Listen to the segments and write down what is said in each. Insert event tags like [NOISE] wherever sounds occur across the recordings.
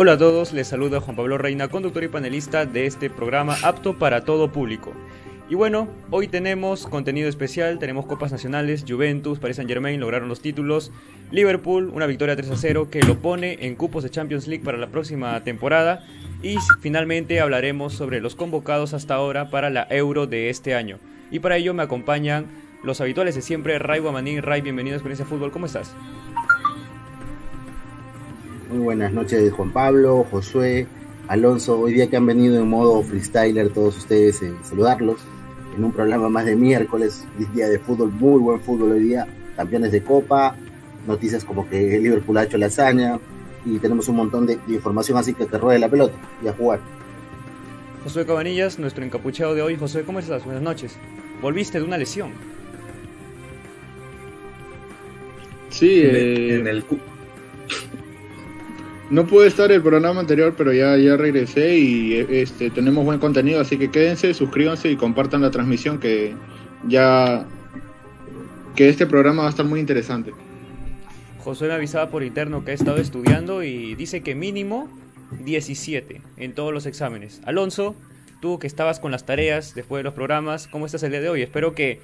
Hola a todos, les saluda Juan Pablo Reina, conductor y panelista de este programa apto para todo público. Y bueno, hoy tenemos contenido especial, tenemos copas nacionales, Juventus, Paris Saint Germain lograron los títulos, Liverpool, una victoria 3 a 0 que lo pone en cupos de Champions League para la próxima temporada y finalmente hablaremos sobre los convocados hasta ahora para la Euro de este año. Y para ello me acompañan los habituales de siempre, Ray Guamaní. Ray, bienvenido a Experiencia Fútbol, ¿cómo estás? Muy buenas noches Juan Pablo, Josué, Alonso, hoy día que han venido en modo freestyler todos ustedes, eh, saludarlos en un programa más de miércoles, día de fútbol, muy buen fútbol hoy día, campeones de copa, noticias como que el Liverpool ha hecho la hazaña y tenemos un montón de, información así que te ruede la pelota y a jugar. Josué Cabanillas, nuestro encapuchado de hoy. Josué, ¿cómo estás? Buenas noches. Volviste de una lesión. Sí, en el, eh, no pude estar el programa anterior, pero ya, ya regresé y este, tenemos buen contenido, así que quédense, suscríbanse y compartan la transmisión que ya que este programa va a estar muy interesante. José me avisaba por interno que ha estado estudiando y dice que mínimo 17 en todos los exámenes. Alonso, tú que estabas con las tareas después de los programas, ¿cómo estás el día de hoy? Espero que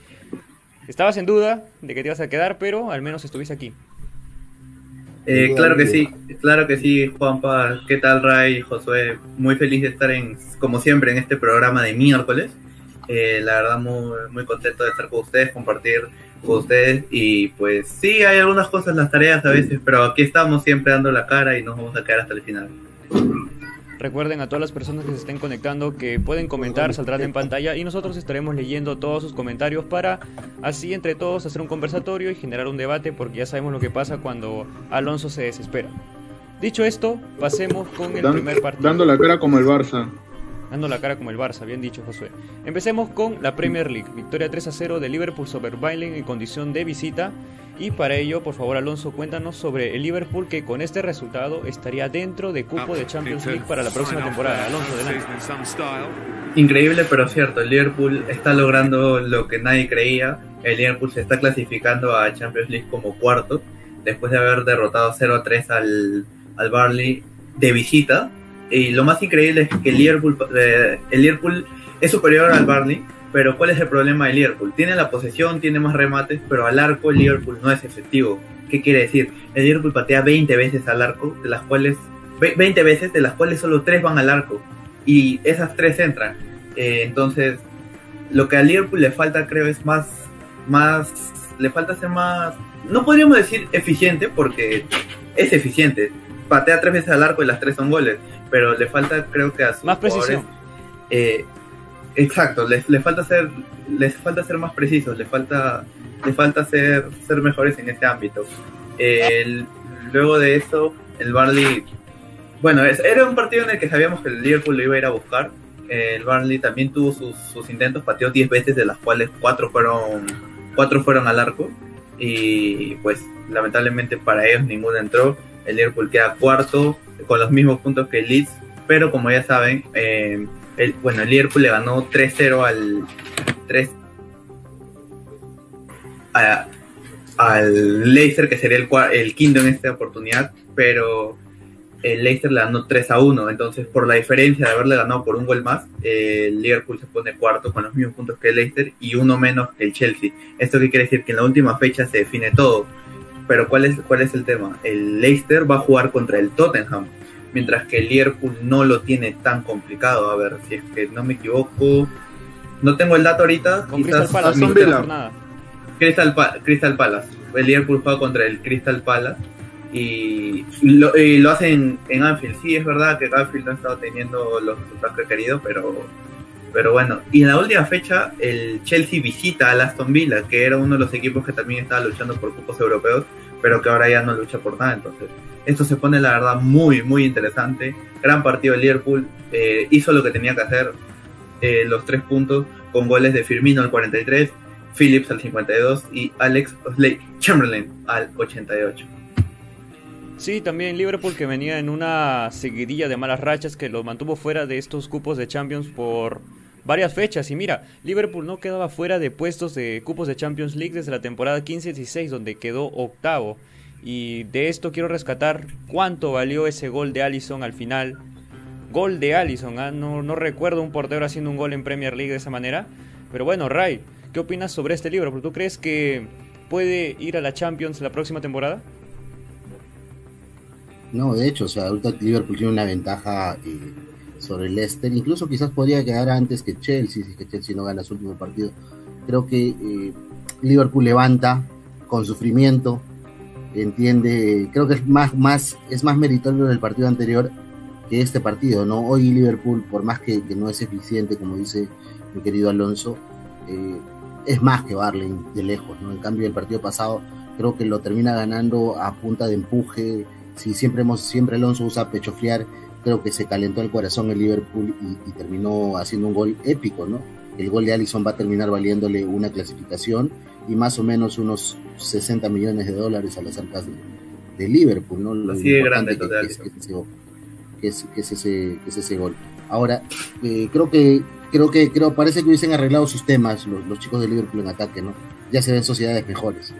estabas en duda de que te ibas a quedar, pero al menos estuviste aquí. Eh, claro que sí, claro que sí, Juanpa. ¿Qué tal, Ray, Josué? Muy feliz de estar, en, como siempre, en este programa de miércoles. Eh, la verdad, muy, muy contento de estar con ustedes, compartir con ustedes. Y pues sí, hay algunas cosas las tareas a veces, pero aquí estamos siempre dando la cara y nos vamos a quedar hasta el final. Recuerden a todas las personas que se estén conectando que pueden comentar, saldrán en pantalla y nosotros estaremos leyendo todos sus comentarios para así entre todos hacer un conversatorio y generar un debate porque ya sabemos lo que pasa cuando Alonso se desespera. Dicho esto, pasemos con el primer partido. Dando la cara como el Barça dando la cara como el Barça, bien dicho Josué. Empecemos con la Premier League, victoria 3 a 0 de Liverpool sobre Bayern en condición de visita. Y para ello, por favor Alonso, cuéntanos sobre el Liverpool que con este resultado estaría dentro de cupo de Champions League para la próxima temporada. Alonso, adelante. Increíble pero cierto, el Liverpool está logrando lo que nadie creía. El Liverpool se está clasificando a Champions League como cuarto, después de haber derrotado 0 a 3 al, al Barley de visita y lo más increíble es que el Liverpool, eh, el Liverpool es superior al Barney, pero ¿cuál es el problema del Liverpool? Tiene la posesión, tiene más remates, pero al arco el Liverpool no es efectivo. ¿Qué quiere decir? El Liverpool patea 20 veces al arco, de las cuales 20 veces, de las cuales solo 3 van al arco. Y esas 3 entran. Eh, entonces, lo que al Liverpool le falta, creo, es más, más, le falta ser más, no podríamos decir eficiente, porque es eficiente. Patea 3 veces al arco y las 3 son goles pero le falta, creo que a sus Más precisión. Eh, exacto, les, falta ser, les falta ser más precisos, les falta, les falta ser, ser mejores en este ámbito. luego de eso, el Barley, bueno, era un partido en el que sabíamos que el Liverpool lo iba a ir a buscar. El Barley también tuvo sus, sus intentos, pateó 10 veces, de las cuales 4 fueron, 4 fueron al arco. Y pues lamentablemente para ellos ninguno entró. El Liverpool queda cuarto, con los mismos puntos que el Leeds, pero como ya saben, eh, el, bueno, el Liverpool le ganó 3-0 al 3 al Leicester, que sería el, el quinto en esta oportunidad, pero el Leicester le ganó 3 a 1, entonces por la diferencia de haberle ganado por un gol más, el Liverpool se pone cuarto con los mismos puntos que el Leicester y uno menos que el Chelsea. ¿Esto qué quiere decir? Que en la última fecha se define todo pero ¿cuál es, ¿cuál es el tema? El Leicester va a jugar contra el Tottenham, mientras que el Liverpool no lo tiene tan complicado. A ver, si es que no me equivoco, no tengo el dato ahorita. Con Crystal Palace, Crystal, Crystal, Palace. El Liverpool juega contra el Crystal Palace y lo, y lo hacen en Anfield. Sí, es verdad que Anfield no ha estado teniendo los resultados requeridos, pero pero bueno, y en la última fecha el Chelsea visita al Aston Villa, que era uno de los equipos que también estaba luchando por cupos europeos, pero que ahora ya no lucha por nada. Entonces, esto se pone la verdad muy, muy interesante. Gran partido de Liverpool, eh, hizo lo que tenía que hacer, eh, los tres puntos, con goles de Firmino al 43, Phillips al 52 y Alex Osley Chamberlain al 88. Sí, también Liverpool que venía en una seguidilla de malas rachas que lo mantuvo fuera de estos cupos de Champions por varias fechas. Y mira, Liverpool no quedaba fuera de puestos de cupos de Champions League desde la temporada 15-16, donde quedó octavo. Y de esto quiero rescatar cuánto valió ese gol de Allison al final. Gol de Allison, ¿ah? no, no recuerdo un portero haciendo un gol en Premier League de esa manera. Pero bueno, Ray, ¿qué opinas sobre este libro? ¿Tú crees que puede ir a la Champions la próxima temporada? No, de hecho, o sea, Liverpool tiene una ventaja eh, sobre Leicester, incluso quizás podría quedar antes que Chelsea, si que Chelsea no gana su último partido. Creo que eh, Liverpool levanta con sufrimiento, entiende, creo que es más, más, es más meritorio del partido anterior que este partido, ¿no? Hoy Liverpool, por más que, no es eficiente, como dice mi querido Alonso, eh, es más que Barley de lejos, ¿no? En cambio, el partido pasado creo que lo termina ganando a punta de empuje, si siempre hemos, siempre Alonso usa pecho friar, creo que se calentó el corazón el Liverpool y, terminó haciendo un gol épico, ¿no? El gol de Allison va a terminar valiéndole una clasificación y más o menos unos 60 millones de dólares a las arcas de, Liverpool, ¿no? Así de grande que, es, ese, ese, gol. Ahora, eh, creo que creo que creo parece que hubiesen arreglado sus temas los, los chicos de Liverpool en ataque, ¿no? Ya se ven sociedades mejores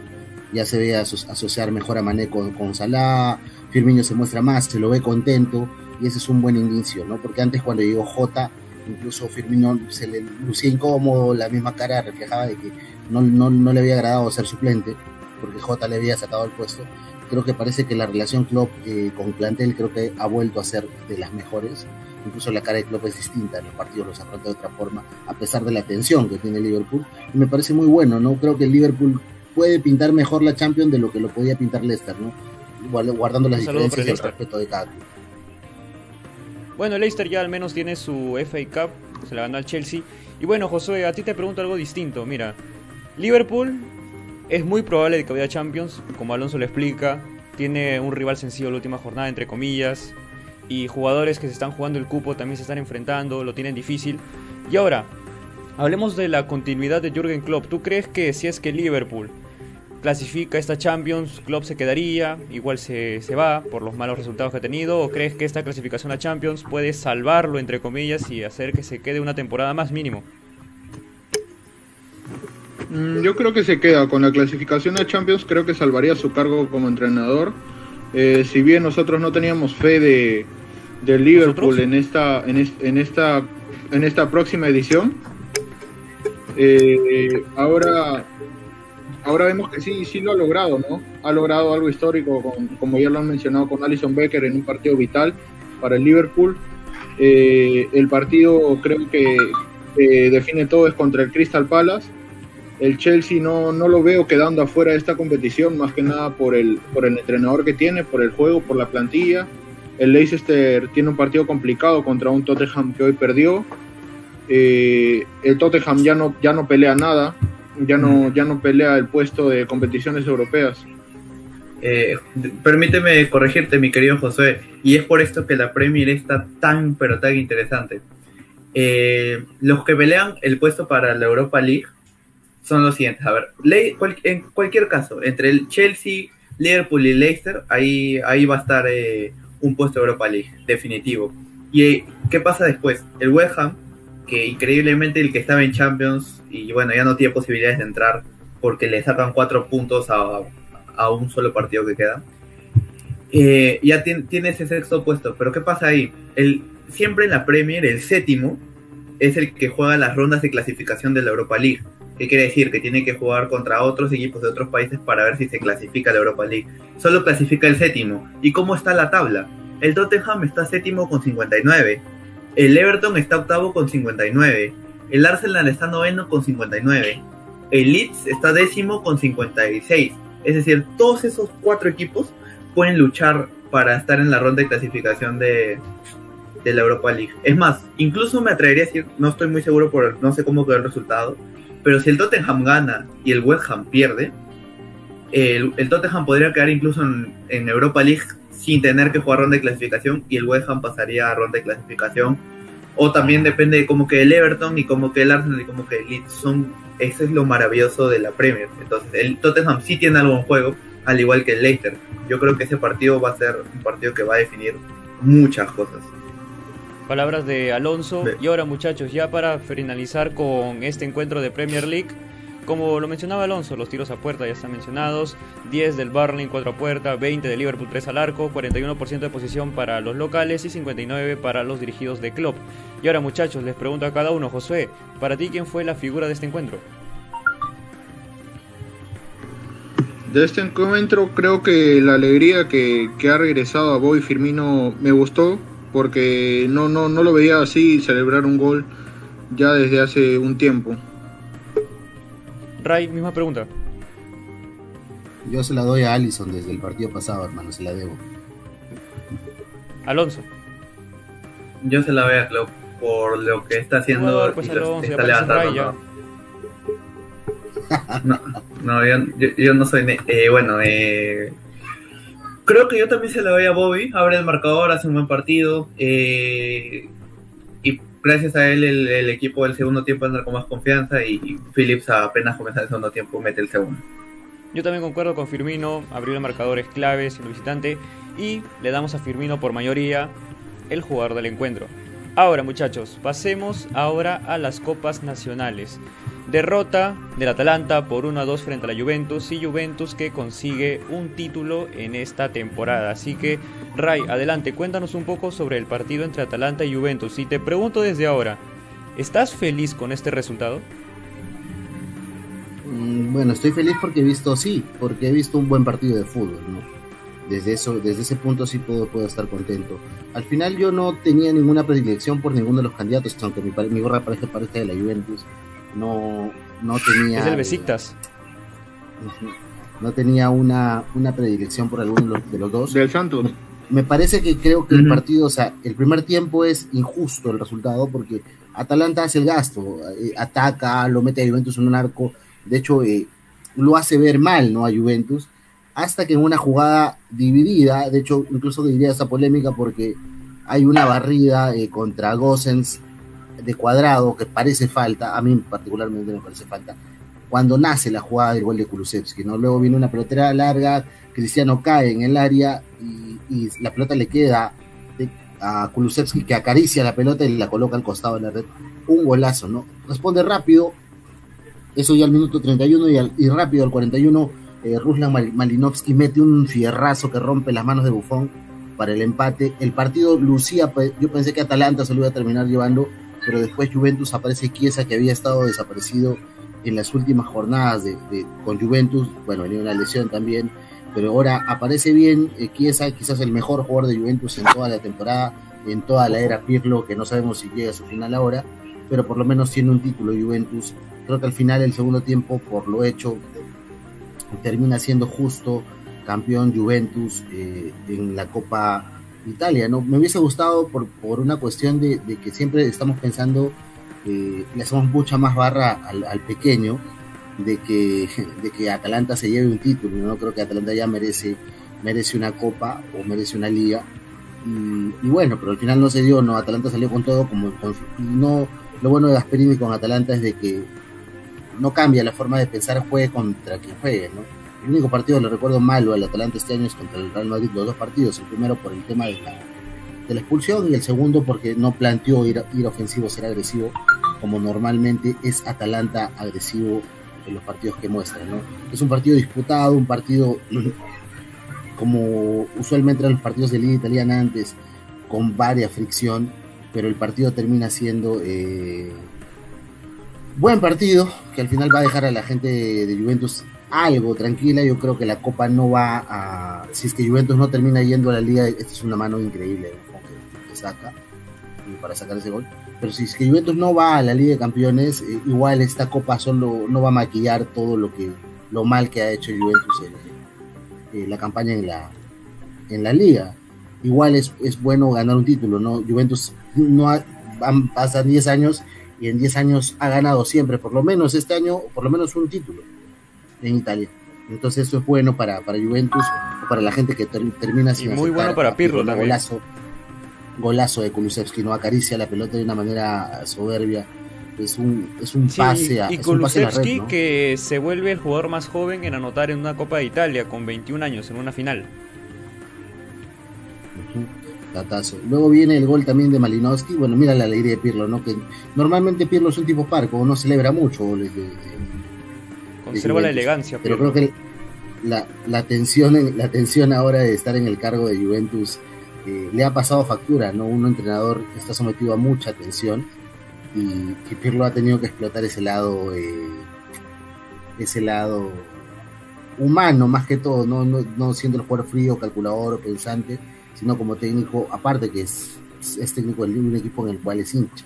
ya se ve asociar mejor a Mané con, con Salah, Firmino se muestra más, se lo ve contento y ese es un buen inicio, ¿no? Porque antes cuando llegó Jota, incluso Firmino se le lucía incómodo, la misma cara reflejaba de que no, no, no le había agradado ser suplente, porque Jota le había sacado el puesto. Creo que parece que la relación Klopp eh, con plantel creo que ha vuelto a ser de las mejores. Incluso la cara de Klopp es distinta, en los partidos los afronta de otra forma, a pesar de la tensión que tiene Liverpool. Y me parece muy bueno, ¿no? Creo que Liverpool puede pintar mejor la Champions de lo que lo podía pintar Leicester, ¿no? Guardando las diferencias y el respeto de cada club. Bueno, Leicester ya al menos tiene su FA Cup, se la ganó al Chelsea. Y bueno, Josué, a ti te pregunto algo distinto. Mira, Liverpool es muy probable de que vaya a Champions, como Alonso le explica. Tiene un rival sencillo la última jornada, entre comillas. Y jugadores que se están jugando el cupo también se están enfrentando, lo tienen difícil. Y ahora, hablemos de la continuidad de Jürgen Klopp. ¿Tú crees que si es que Liverpool clasifica esta Champions, Klopp se quedaría, igual se, se, va por los malos resultados que ha tenido, o crees que esta clasificación a Champions puede salvarlo, entre comillas, y hacer que se quede una temporada más mínimo? Mm, yo creo que se queda con la clasificación a Champions, creo que salvaría su cargo como entrenador. Eh, si bien nosotros no teníamos fe de, de Liverpool en esta, en, en, esta, en esta próxima edición, eh, ahora ahora vemos que sí, sí lo ha logrado, ¿no? Ha logrado algo histórico, como ya lo han mencionado, con Alison Becker en un partido vital para el Liverpool. Eh, el partido creo que define todo es contra el Crystal Palace. El Chelsea no, no lo veo quedando afuera de esta competición, más que nada por el, por el entrenador que tiene, por el juego, por la plantilla. El Leicester tiene un partido complicado contra un Tottenham que hoy perdió. Eh, el Tottenham ya no, ya no pelea nada, ya no, ya no pelea el puesto de competiciones europeas. Eh, permíteme corregirte, mi querido José, y es por esto que la Premier está tan, pero tan interesante. Eh, los que pelean el puesto para la Europa League son los siguientes. A ver, en cualquier caso, entre el Chelsea, Liverpool y Leicester, ahí, ahí va a estar eh, un puesto de Europa League, definitivo. ¿Y qué pasa después? El West Ham, que increíblemente el que estaba en Champions y bueno, ya no tiene posibilidades de entrar porque le sacan cuatro puntos a, a un solo partido que queda. Eh, ya tiene, ese sexto puesto, pero ¿qué pasa ahí? El, siempre en la Premier, el séptimo es el que juega las rondas de clasificación de la Europa League. ¿Qué quiere decir? Que tiene que jugar contra otros equipos de otros países para ver si se clasifica a la Europa League. Solo clasifica el séptimo. ¿Y cómo está la tabla? El Tottenham está séptimo con 59. El Everton está octavo con 59. El Arsenal está noveno con 59. El Leeds está décimo con 56. Es decir, todos esos cuatro equipos pueden luchar para estar en la ronda de clasificación de, la Europa League. Es más, incluso me atrevería a decir, no estoy muy seguro por no sé cómo quedó el resultado, pero si el Tottenham gana y el West Ham pierde, el, Tottenham podría quedar incluso en, en, Europa League sin tener que jugar ronda de clasificación y el West Ham pasaría a ronda de clasificación o también depende de cómo que el Everton y cómo que el Arsenal y cómo que el Leeds. Son, eso es lo maravilloso de la Premier. Entonces, el Tottenham sí tiene algo en juego, al igual que el Leicester. Yo creo que ese partido va a ser un partido que va a definir muchas cosas. Palabras de Alonso. Y ahora, muchachos, ya para finalizar con este encuentro de Premier League, Como lo mencionaba Alonso, los tiros a puerta ya están mencionados, 10 del Barley, 4 a puerta, 20 del Liverpool, 3 al arco, 41% de posición para los locales y 59 para los dirigidos de Klopp. Y ahora muchachos, les pregunto a cada uno, Josué, para ti quién fue la figura de este encuentro? De este encuentro creo que la alegría que, que ha regresado a Boy Firmino me gustó porque no, no, no lo veía así celebrar un gol ya desde hace un tiempo. Ray, misma pregunta. Yo se la doy a Allison desde el partido pasado, hermano, se la debo. Alonso. Yo se la doy a Klopp por lo que está haciendo pues, y Alonso, está levantando. ¿no? No, no, yo, yo, yo no soy... eh, bueno, eh, creo que yo también se la doy a Bobby. Abre el marcador, hace un buen partido. eh, gracias a él el, equipo del segundo tiempo anda con más confianza y, y Phillips apenas comenzar el segundo tiempo mete el segundo. Yo también concuerdo con Firmino, abrió los marcadores claves el visitante y le damos a Firmino por mayoría el jugador del encuentro. Ahora muchachos, pasemos ahora a las copas nacionales. Derrota del Atalanta por 1 a 2 frente a la Juventus y Juventus que consigue un título en esta temporada. Así que, Ray, adelante, cuéntanos un poco sobre el partido entre Atalanta y Juventus. Y te pregunto desde ahora, ¿estás feliz con este resultado? Mm, Bueno, estoy feliz porque he visto, sí, porque he visto un buen partido de fútbol, ¿no? Desde eso, desde ese punto sí puedo, estar contento. Al final yo no tenía ninguna predilección por ninguno de los candidatos, aunque mi, mi gorra parece parece de la Juventus. No, no tenía. Es el Besiktas. No tenía una, una predilección por alguno de los, de los dos. Del Santos. Me parece que creo que el partido, o sea, el primer tiempo es injusto el resultado porque Atalanta hace el gasto, eh, ataca, lo mete a Juventus en un arco, de hecho eh, lo hace ver mal, ¿no? A Juventus, hasta que en una jugada dividida, de hecho incluso diría esa polémica porque hay una barrida eh, contra Gossens de cuadrado que parece falta, a mí particularmente me parece falta, cuando nace la jugada del gol de Kulusevski, ¿no? Luego viene una pelotera larga, Cristiano cae en el área y, y la pelota le queda a Kulusevski que acaricia la pelota y la coloca al costado de la red. Un golazo, ¿no? Responde rápido, eso ya al minuto 31 y, al- y rápido al 41, eh, Ruslan Mal- Malinovsky mete un fierrazo que rompe las manos de Buffon para el empate. El partido lucía, pues, yo pensé que Atalanta se lo iba a terminar llevando, pero después Juventus aparece Chiesa que había estado desaparecido en las últimas jornadas de, con Juventus, bueno, venía una lesión también, pero ahora aparece bien eh, Chiesa, quizás el mejor jugador de Juventus en toda la temporada, en toda la era Pirlo, que no sabemos si llega a su final ahora, pero por lo menos tiene un título Juventus. Creo que al final el segundo tiempo, por lo hecho, termina siendo justo campeón Juventus eh, en la Copa Italia. ¿no? Me hubiese gustado por, por una cuestión de, de que siempre estamos pensando, eh, le hacemos mucha más barra al, pequeño, de que, [LAUGHS] de que Atalanta se lleve un título. No creo que Atalanta ya merece, merece una copa o merece una liga. Y, bueno, pero al final no se dio, no, Atalanta salió con todo, como con no, lo bueno de Gasperini con Atalanta es de que no cambia la forma de pensar, juegue contra quien juegue, ¿no? El único partido, lo recuerdo malo al Atalanta este año es contra el Real Madrid, los dos partidos, el primero por el tema de la, de la expulsión y el segundo porque no planteó ir, ir ofensivo, ser agresivo, como normalmente es Atalanta agresivo en los partidos que muestra, ¿no? Es un partido disputado, un partido [CLEARS THROAT] como usualmente eran los partidos de liga italiana antes, con varias fricción, pero el partido termina siendo eh, buen partido, que al final va a dejar a la gente de Juventus algo tranquila. Yo creo que la Copa no va a. Si es que Juventus no termina yendo a la Liga, esta es una mano increíble que, saca para sacar ese gol. Pero si es que Juventus no va a la Liga de Campeones, eh, igual esta Copa solo no va a maquillar todo lo que lo mal que ha hecho Juventus en, en la campaña en la en la Liga. Igual es, es bueno ganar un título, ¿no? Juventus no ha, han, pasan 10 años y en 10 años ha ganado siempre, por lo menos este año, por lo menos un título en Italia. Entonces eso es bueno para, para Juventus, para la gente que ter, termina sin Y muy bueno para Pirlo Pirlo, también. Golazo, golazo de Kulusevski, no acaricia la pelota de una manera soberbia. Es un, es un Sí, pase a, y Kulusevski ¿no? que se vuelve el jugador más joven en anotar en una Copa de Italia con 21 años en una final. Ujú, Datazo. Luego viene el gol también de Malinowski. Bueno, mira la alegría de Pirlo, ¿no? Que normalmente Pirlo es un tipo parco, no celebra mucho goles de, de- conserva la elegancia. Pero creo que la, la, tensión, la tensión ahora de estar en el cargo de Juventus eh, le ha pasado factura, ¿no? Un entrenador está sometido a mucha tensión y, que Pirlo ha tenido que explotar ese lado, eh, ese lado humano más que todo, no, no, no siendo el jugador frío, calculador o pensante, sino como técnico, aparte que es, es técnico de un equipo en el cual es hincha.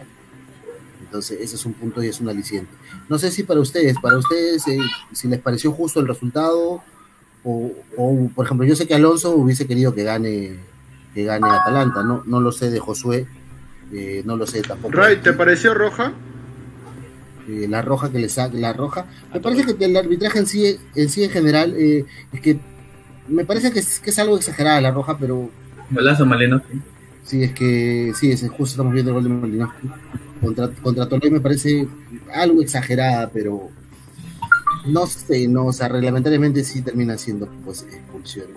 Entonces, ese es un punto y es un aliciente. No sé si para ustedes, para ustedes, eh, si les pareció justo el resultado, o, o, por ejemplo, yo sé que Alonso hubiese querido que gane que gane Atalanta, no, no lo sé de Josué, eh, no lo sé tampoco. Ray, ¿te pareció roja? Eh, la roja que le saca, la roja. Me parece que el arbitraje en sí, en sí en general, eh, es que me parece que es, que es algo exagerada la roja, pero. Golazo Malinowski. Sí, es que sí, es justo estamos viendo el gol de Malinowski. Contra, contra Tolé me parece algo exagerada, pero no sé, no, o sea, reglamentariamente sí termina siendo pues expulsión.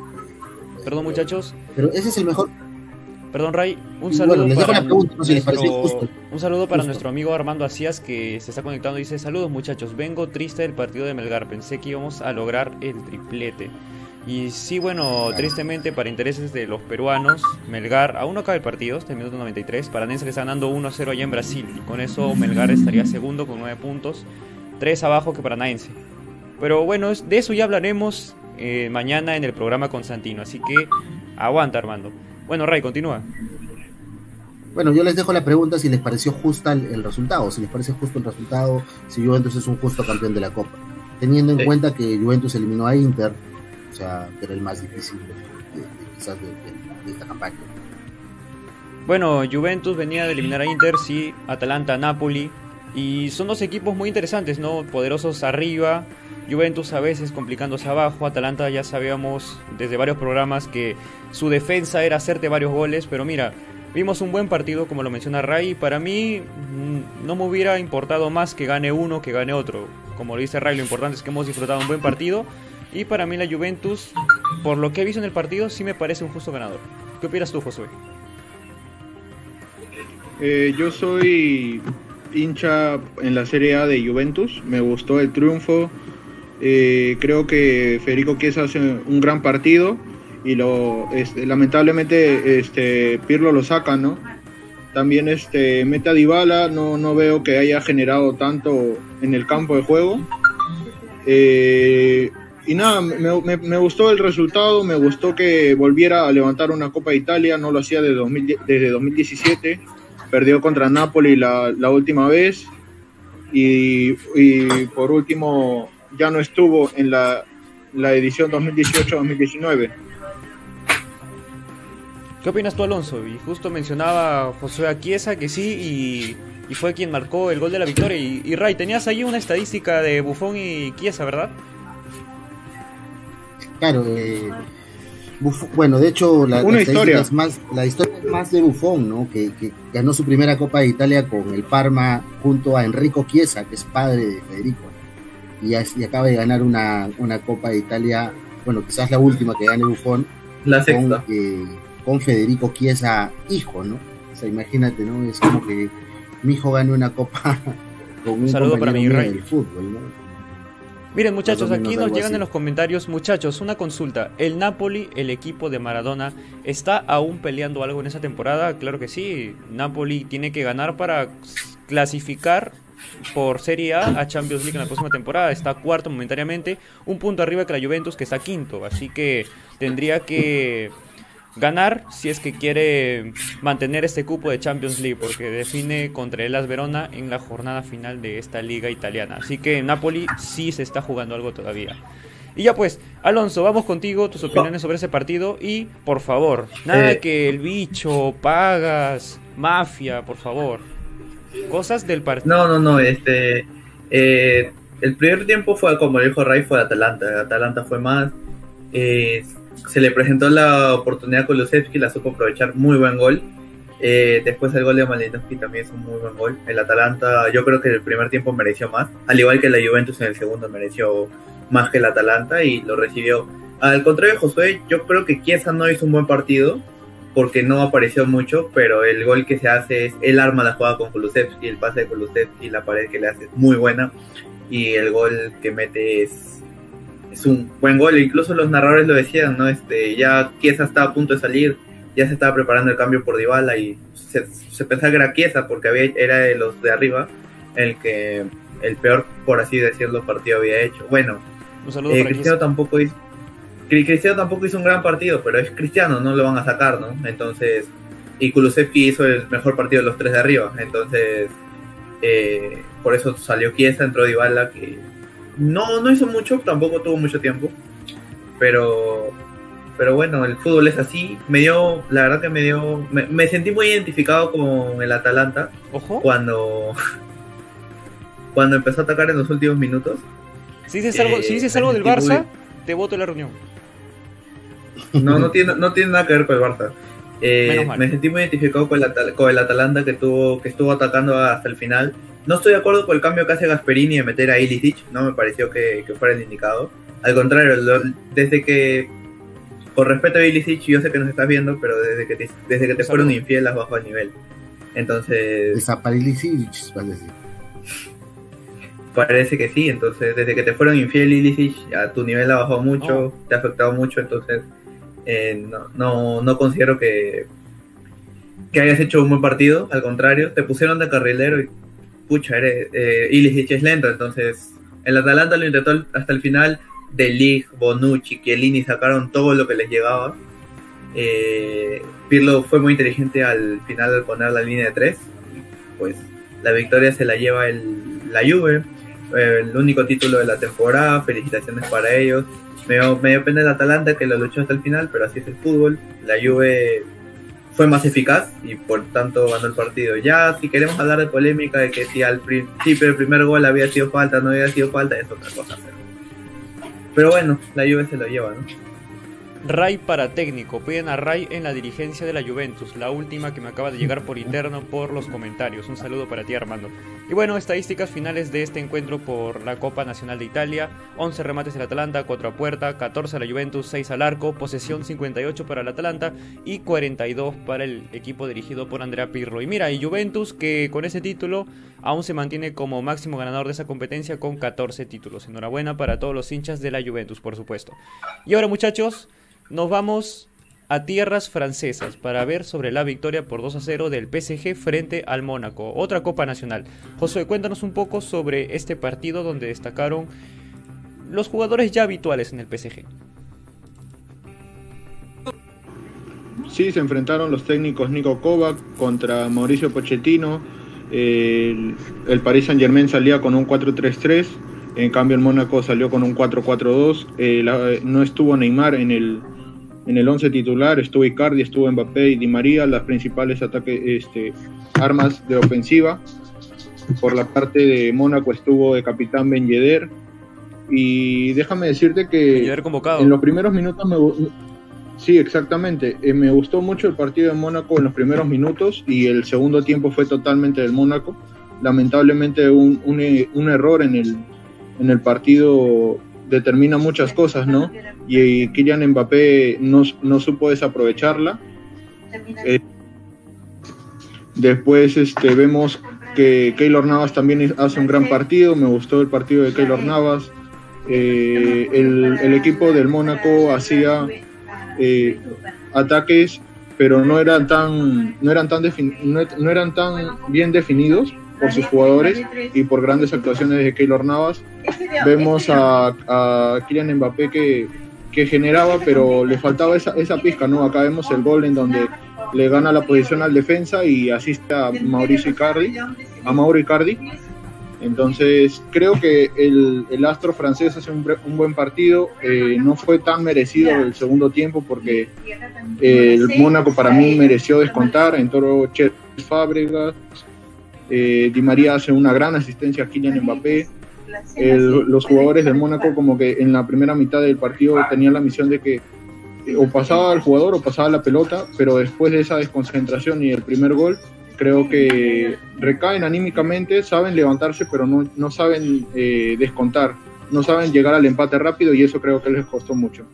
Perdón, muchachos. Pero ese es el mejor. Perdón, Ray. Un saludo bueno, para, pregunta, no sé, nuestro, justo. un saludo para Justo. nuestro amigo Armando Acías que se está conectando. Dice: Saludos, muchachos. Vengo triste del partido de Melgar. Pensé que íbamos a lograr el triplete. Y sí, bueno, tristemente para intereses de los peruanos, Melgar aún no acaba el partido, este minuto 93. Paranense que está ganando 1-0 allá en Brasil. Y con eso Melgar estaría segundo con 9 puntos, 3 abajo que Paranaense. Pero bueno, de eso ya hablaremos eh, mañana en el programa con Santino. Así que aguanta, Armando. Bueno, Ray, continúa. Bueno, yo les dejo la pregunta si les pareció justa el, el resultado, si les parece justo el resultado, si Juventus es un justo campeón de la Copa. Teniendo en Sí. cuenta que Juventus eliminó a Inter, o sea, era el más difícil quizás de esta campaña. Bueno, Juventus venía de eliminar a Inter, sí, Atalanta, Napoli. Y son dos equipos muy interesantes, ¿no? Poderosos arriba, Juventus a veces complicándose abajo, Atalanta ya sabíamos desde varios programas que su defensa era hacerte varios goles, pero mira, vimos un buen partido como lo menciona Ray, y para mí mm, no me hubiera importado más que gane uno que gane otro. Como lo dice Ray, lo importante es que hemos disfrutado un buen partido y para mí la Juventus, por lo que he visto en el partido, sí me parece un justo ganador. ¿Qué opinas tú, Josué? Eh, yo soy hincha en la Serie A de Juventus, me gustó el triunfo, eh, creo que Federico Chiesa hace un gran partido y lo este, lamentablemente este Pirlo lo saca, ¿no? También este mete a Dybala, no, no veo que haya generado tanto en el campo de juego. Eh, y nada, me, me- me gustó el resultado, me gustó que volviera a levantar una Copa de Italia, no lo hacía desde, 2000 desde 2017 perdió contra Napoli la, la última vez y, y por último ya no estuvo en la, la edición 2018-2019. ¿Qué opinas tú, Alonso? Y justo mencionaba Josué Aquiesa que sí y, y fue quien marcó el gol de la victoria. Y, Ray, tenías ahí una estadística de Buffon y Chiesa, ¿verdad? Claro, eh, Buffon- bueno, de hecho, la, Una la estadística historia. es más, la historia es más de Buffon, ¿no? Que, que ganó su primera Copa de Italia con el Parma junto a Enrico Chiesa, que es padre de Federico. Y, acaba de ganar una, una Copa de Italia, bueno, quizás la última que gane Buffon, La con, sexta. eh, con Federico Chiesa, hijo, ¿no? O sea, imagínate, ¿no? Es como que mi hijo gane una Copa [LAUGHS] con un saludo para mi rey. del fútbol, ¿no? Miren muchachos, aquí nos llegan así. en los comentarios, muchachos, una consulta. ¿El Napoli, el equipo de Maradona, está aún peleando algo en esa temporada? Claro que sí. Napoli tiene que ganar para clasificar por Serie A a Champions League en la próxima temporada. Está cuarto momentáneamente, un punto arriba que la Juventus que está quinto. Así que tendría que ganar si es que quiere mantener este cupo de Champions League porque define contra el Las Verona en la jornada final de esta liga italiana. Así que Napoli sí se está jugando algo todavía. Y ya pues, Alonso, vamos contigo, tus opiniones sobre ese partido y por favor, nada Eh. que el bicho, pagas, mafia, por favor. Cosas del partido. No, no, no, este. eh, el primer tiempo fue, como dijo Ray, fue Atalanta. Atalanta fue más. eh, se le presentó la oportunidad con Lusevski, la supo aprovechar, muy buen gol. Eh, después el gol de Malinowski también es un muy buen gol. El Atalanta, yo creo que el primer tiempo mereció más, al igual que la Juventus en el segundo mereció más que el Atalanta y lo recibió. Al contrario de Josué, yo creo que Chiesa no hizo un buen partido porque no apareció mucho, pero el gol que se hace es el arma la jugada con Kulusevski, el pase de Kulusevski, la pared que le hace es muy buena. y el gol que mete es, es un buen gol. Incluso los narradores lo decían, ¿no? Este, ya Chiesa estaba a punto de salir, ya se estaba preparando el cambio por Dybala y se, se pensaba que era Chiesa porque había, era de los de arriba el que el peor, por así decirlo, partido había hecho. Bueno, eh, Cristiano tampoco hizo, Cristiano tampoco hizo un gran partido, pero es Cristiano, no lo van a sacar, ¿no? Entonces, y Kulusevski hizo el mejor partido de los tres de arriba, entonces eh, por eso salió Chiesa, entró Dybala, que no, no hizo mucho, tampoco tuvo mucho tiempo, pero pero bueno, el fútbol es así. Me dio, la verdad que me dio, me, sentí muy identificado con el Atalanta Ojo. cuando cuando empezó a atacar en los últimos minutos. Si dices algo, si dices algo del Barça, te voto la reunión. No, no tiene, no tiene nada que ver con el Barça. Eh, me sentí muy identificado con el, con el Atalanta que tuvo que estuvo atacando hasta el final. No estoy de acuerdo con el cambio que hace Gasperini de meter a Ilicic, no me pareció que, fuera el indicado. Al contrario, desde que, por respeto a Ilicic, yo sé que nos estás viendo, pero desde que te, desde que te fueron infiel has bajado el nivel. Entonces... Esa para Ilicic, parece. Parece que sí, entonces desde que te fueron infiel Ilicic, a tu nivel ha bajado mucho, oh. te ha afectado mucho, entonces eh, no, no, considero que, que hayas hecho un buen partido, al contrario, te pusieron de carrilero y pucha, eres, eh, Ilicic es lento, entonces el Atalanta lo intentó hasta el final, De Ligt, Bonucci, Chiellini sacaron todo lo que les llegaba. Eh, Pirlo fue muy inteligente al final al poner la línea de tres, pues la victoria se la lleva el, la Juve el único título de la temporada, felicitaciones para ellos. Me dio, me dio pena el Atalanta que lo luchó hasta el final, pero así es el fútbol. La Juve fue más eficaz y por tanto ganó el partido. Ya si queremos hablar de polémica de que si al principio el primer gol había sido falta, no había sido falta, es otra cosa. Pero, bueno, la Juve se lo lleva, ¿no? Ray para técnico. Piden a Ray en la dirigencia de la Juventus. La última que me acaba de llegar por interno por los comentarios. Un saludo para ti, Armando. Y bueno, estadísticas finales de este encuentro por la Copa Nacional de Italia. 11 remates el Atalanta, 4 a puerta, 14 a la Juventus, 6 al arco, posesión 58 para el Atalanta y 42 para el equipo dirigido por Andrea Pirro. Y mira, y Juventus que con ese título aún se mantiene como máximo ganador de esa competencia con 14 títulos. Enhorabuena para todos los hinchas de la Juventus, por supuesto. Y ahora muchachos, nos vamos a tierras francesas para ver sobre la victoria por 2 a 0 del PSG frente al Mónaco, otra Copa Nacional. José, cuéntanos un poco sobre este partido donde destacaron los jugadores ya habituales en el PSG. Sí, se enfrentaron los técnicos Nico Kovac contra Mauricio Pochettino. El, el Paris Saint Germain salía con un 4-3-3, en cambio el Mónaco salió con un 4-4-2. Eh, no estuvo Neymar en el, en el 11 titular estuvo Icardi, estuvo Mbappé y Di María, las principales ataques, este, armas de ofensiva. Por la parte de Mónaco estuvo el capitán Ben Yedder. Y déjame decirte que en los primeros minutos me, Sí, exactamente. Eh, me gustó mucho el partido de Mónaco en los primeros minutos y el segundo tiempo fue totalmente del Mónaco. Lamentablemente un, un, error en el, en el partido determina muchas cosas, ¿no? Y, Kylian Mbappé no, no supo desaprovecharla. Eh, después este, vemos que Keylor Navas también hace un gran partido, me gustó el partido de Keylor Navas. Eh, el, equipo del Mónaco hacía eh, ataques, pero no eran tan, no eran tan, no eran tan bien definidos por sus jugadores y por grandes actuaciones de Keylor Navas. Vemos a, a Kylian Mbappé que, que, generaba, pero le faltaba esa, esa pizca, ¿no? Acá vemos el gol en donde le gana la posición al defensa y asiste a Mauricio Icardi, a Mauro Icardi. Entonces, creo que el, el astro francés hace un, un buen partido. Eh, no fue tan merecido el segundo tiempo porque eh, el Mónaco para mí mereció descontar. Entró Chet Fábregas, eh, Di María hace una gran asistencia a Kylian Mbappé. los jugadores del Mónaco como que en la primera mitad del partido tenían la misión de que eh, o pasaba el jugador o pasaba la pelota, pero después de esa desconcentración y el primer gol, creo que recaen anímicamente, saben levantarse, pero no, no saben eh, descontar, no saben llegar al empate rápido y eso creo que les costó mucho.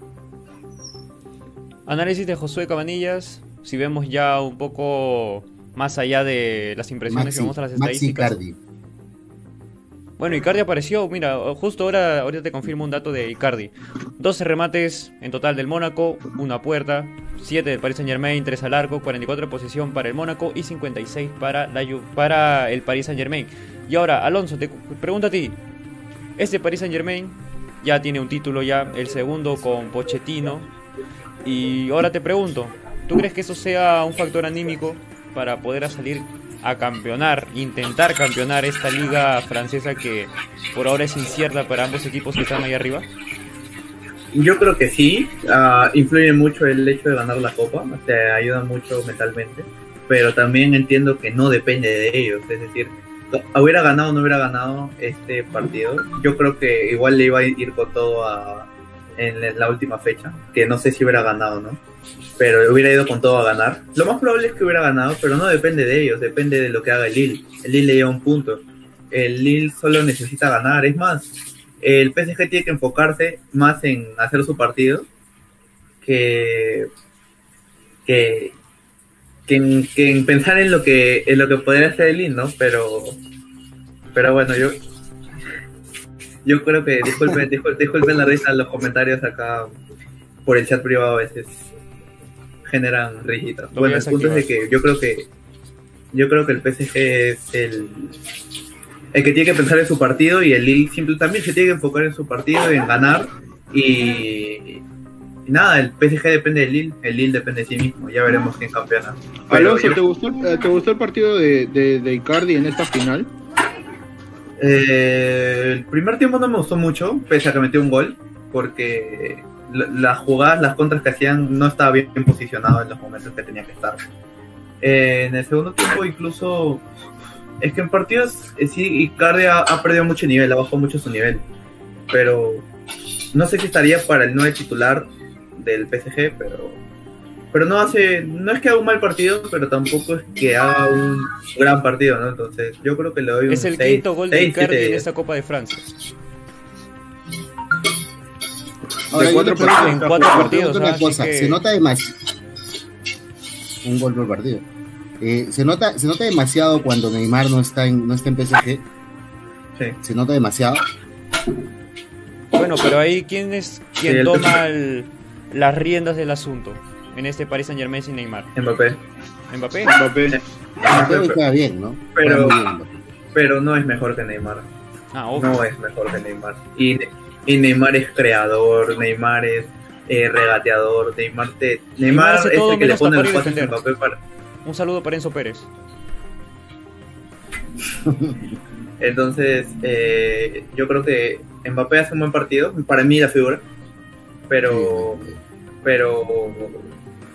Análisis de Josué Cabanillas, si vemos ya un poco más allá de las impresiones que vemos a las estadísticas. Bueno, Icardi apareció, mira, justo ahora ahorita te confirmo un dato de Icardi. 12 remates en total del Mónaco, una puerta, 7 del Paris Saint Germain, 3 al arco, 44 de posición para el Mónaco y 56 para, la, para el Paris Saint Germain. Y ahora, Alonso, te pregunto a ti, este Paris Saint Germain ya tiene un título ya, el segundo con Pochettino. Y ahora te pregunto, ¿tú crees que eso sea un factor anímico para poder salir a campeonar, intentar campeonar esta liga francesa que por ahora es incierta para ambos equipos que están ahí arriba? Yo creo que sí, uh, influye mucho el hecho de ganar la copa, te ayuda mucho mentalmente, pero también entiendo que no depende de ellos, es decir, hubiera ganado o no hubiera ganado este partido, yo creo que igual le iba a ir con todo a, en la última fecha, que no sé si hubiera ganado, ¿no? Pero hubiera ido con todo a ganar. Lo más probable es que hubiera ganado, pero no depende de ellos, depende de lo que haga el Lille. El Lille le lleva un punto. El Lille solo necesita ganar. Es más, el PSG tiene que enfocarse más en hacer su partido que, que, en, pensar en lo que en lo que podría hacer el Lille, ¿no? Pero, pero bueno, yo yo creo que, disculpen, [LAUGHS] disculpen, la risa, los comentarios acá por el chat privado a veces generan risitas. Bueno, el punto es de que yo creo que yo creo que el PSG es el el que tiene que pensar en su partido y el Lille simple, también se tiene que enfocar en su partido, en ganar y, nada, el PSG depende del Lille, el Lille depende de sí mismo, ya veremos quién campeona. Alonso, ¿te, gustó, ¿te gustó el partido de, de, de Icardi en esta final? Eh, el primer tiempo no me gustó mucho, pese a que metió un gol, porque las jugadas, las contras que hacían no estaba bien posicionado en los momentos que tenía que estar. Eh, en el segundo tiempo incluso es que en partidos eh, sí Icardi ha, ha, perdido mucho nivel, ha bajado mucho su nivel, pero no sé qué estaría para el 9 titular del PSG, pero pero no hace, no es que haga un mal partido, pero tampoco es que haga un gran partido, ¿no? Entonces, yo creo que le doy un Es el quinto gol de Icardi en esta Copa de Francia. Ahora, de cuatro partidos, en cuatro partidos. Una cosa, que... se nota demasiado. Un gol por partido. Eh, se nota, se nota demasiado cuando Neymar no está en, no está en PSG. Sí. Se nota demasiado. Bueno, pero ahí quién es quien sí, toma el, las riendas del asunto en este Paris Saint Germain sin Neymar? Mbappé. Mbappé. Mbappé. Mbappé juega bien, ¿no? Pero, bien, pero no es mejor que Neymar. Ah, no es mejor que Neymar. Y, y, Neymar es creador, Neymar es eh, regateador, Neymar, te, Neymar, Neymar es el que le pone el pase a Mbappé para... Un saludo para Enzo Pérez. [LAUGHS] Entonces, eh, yo creo que Mbappé hace un buen partido, para mí la figura, pero, pero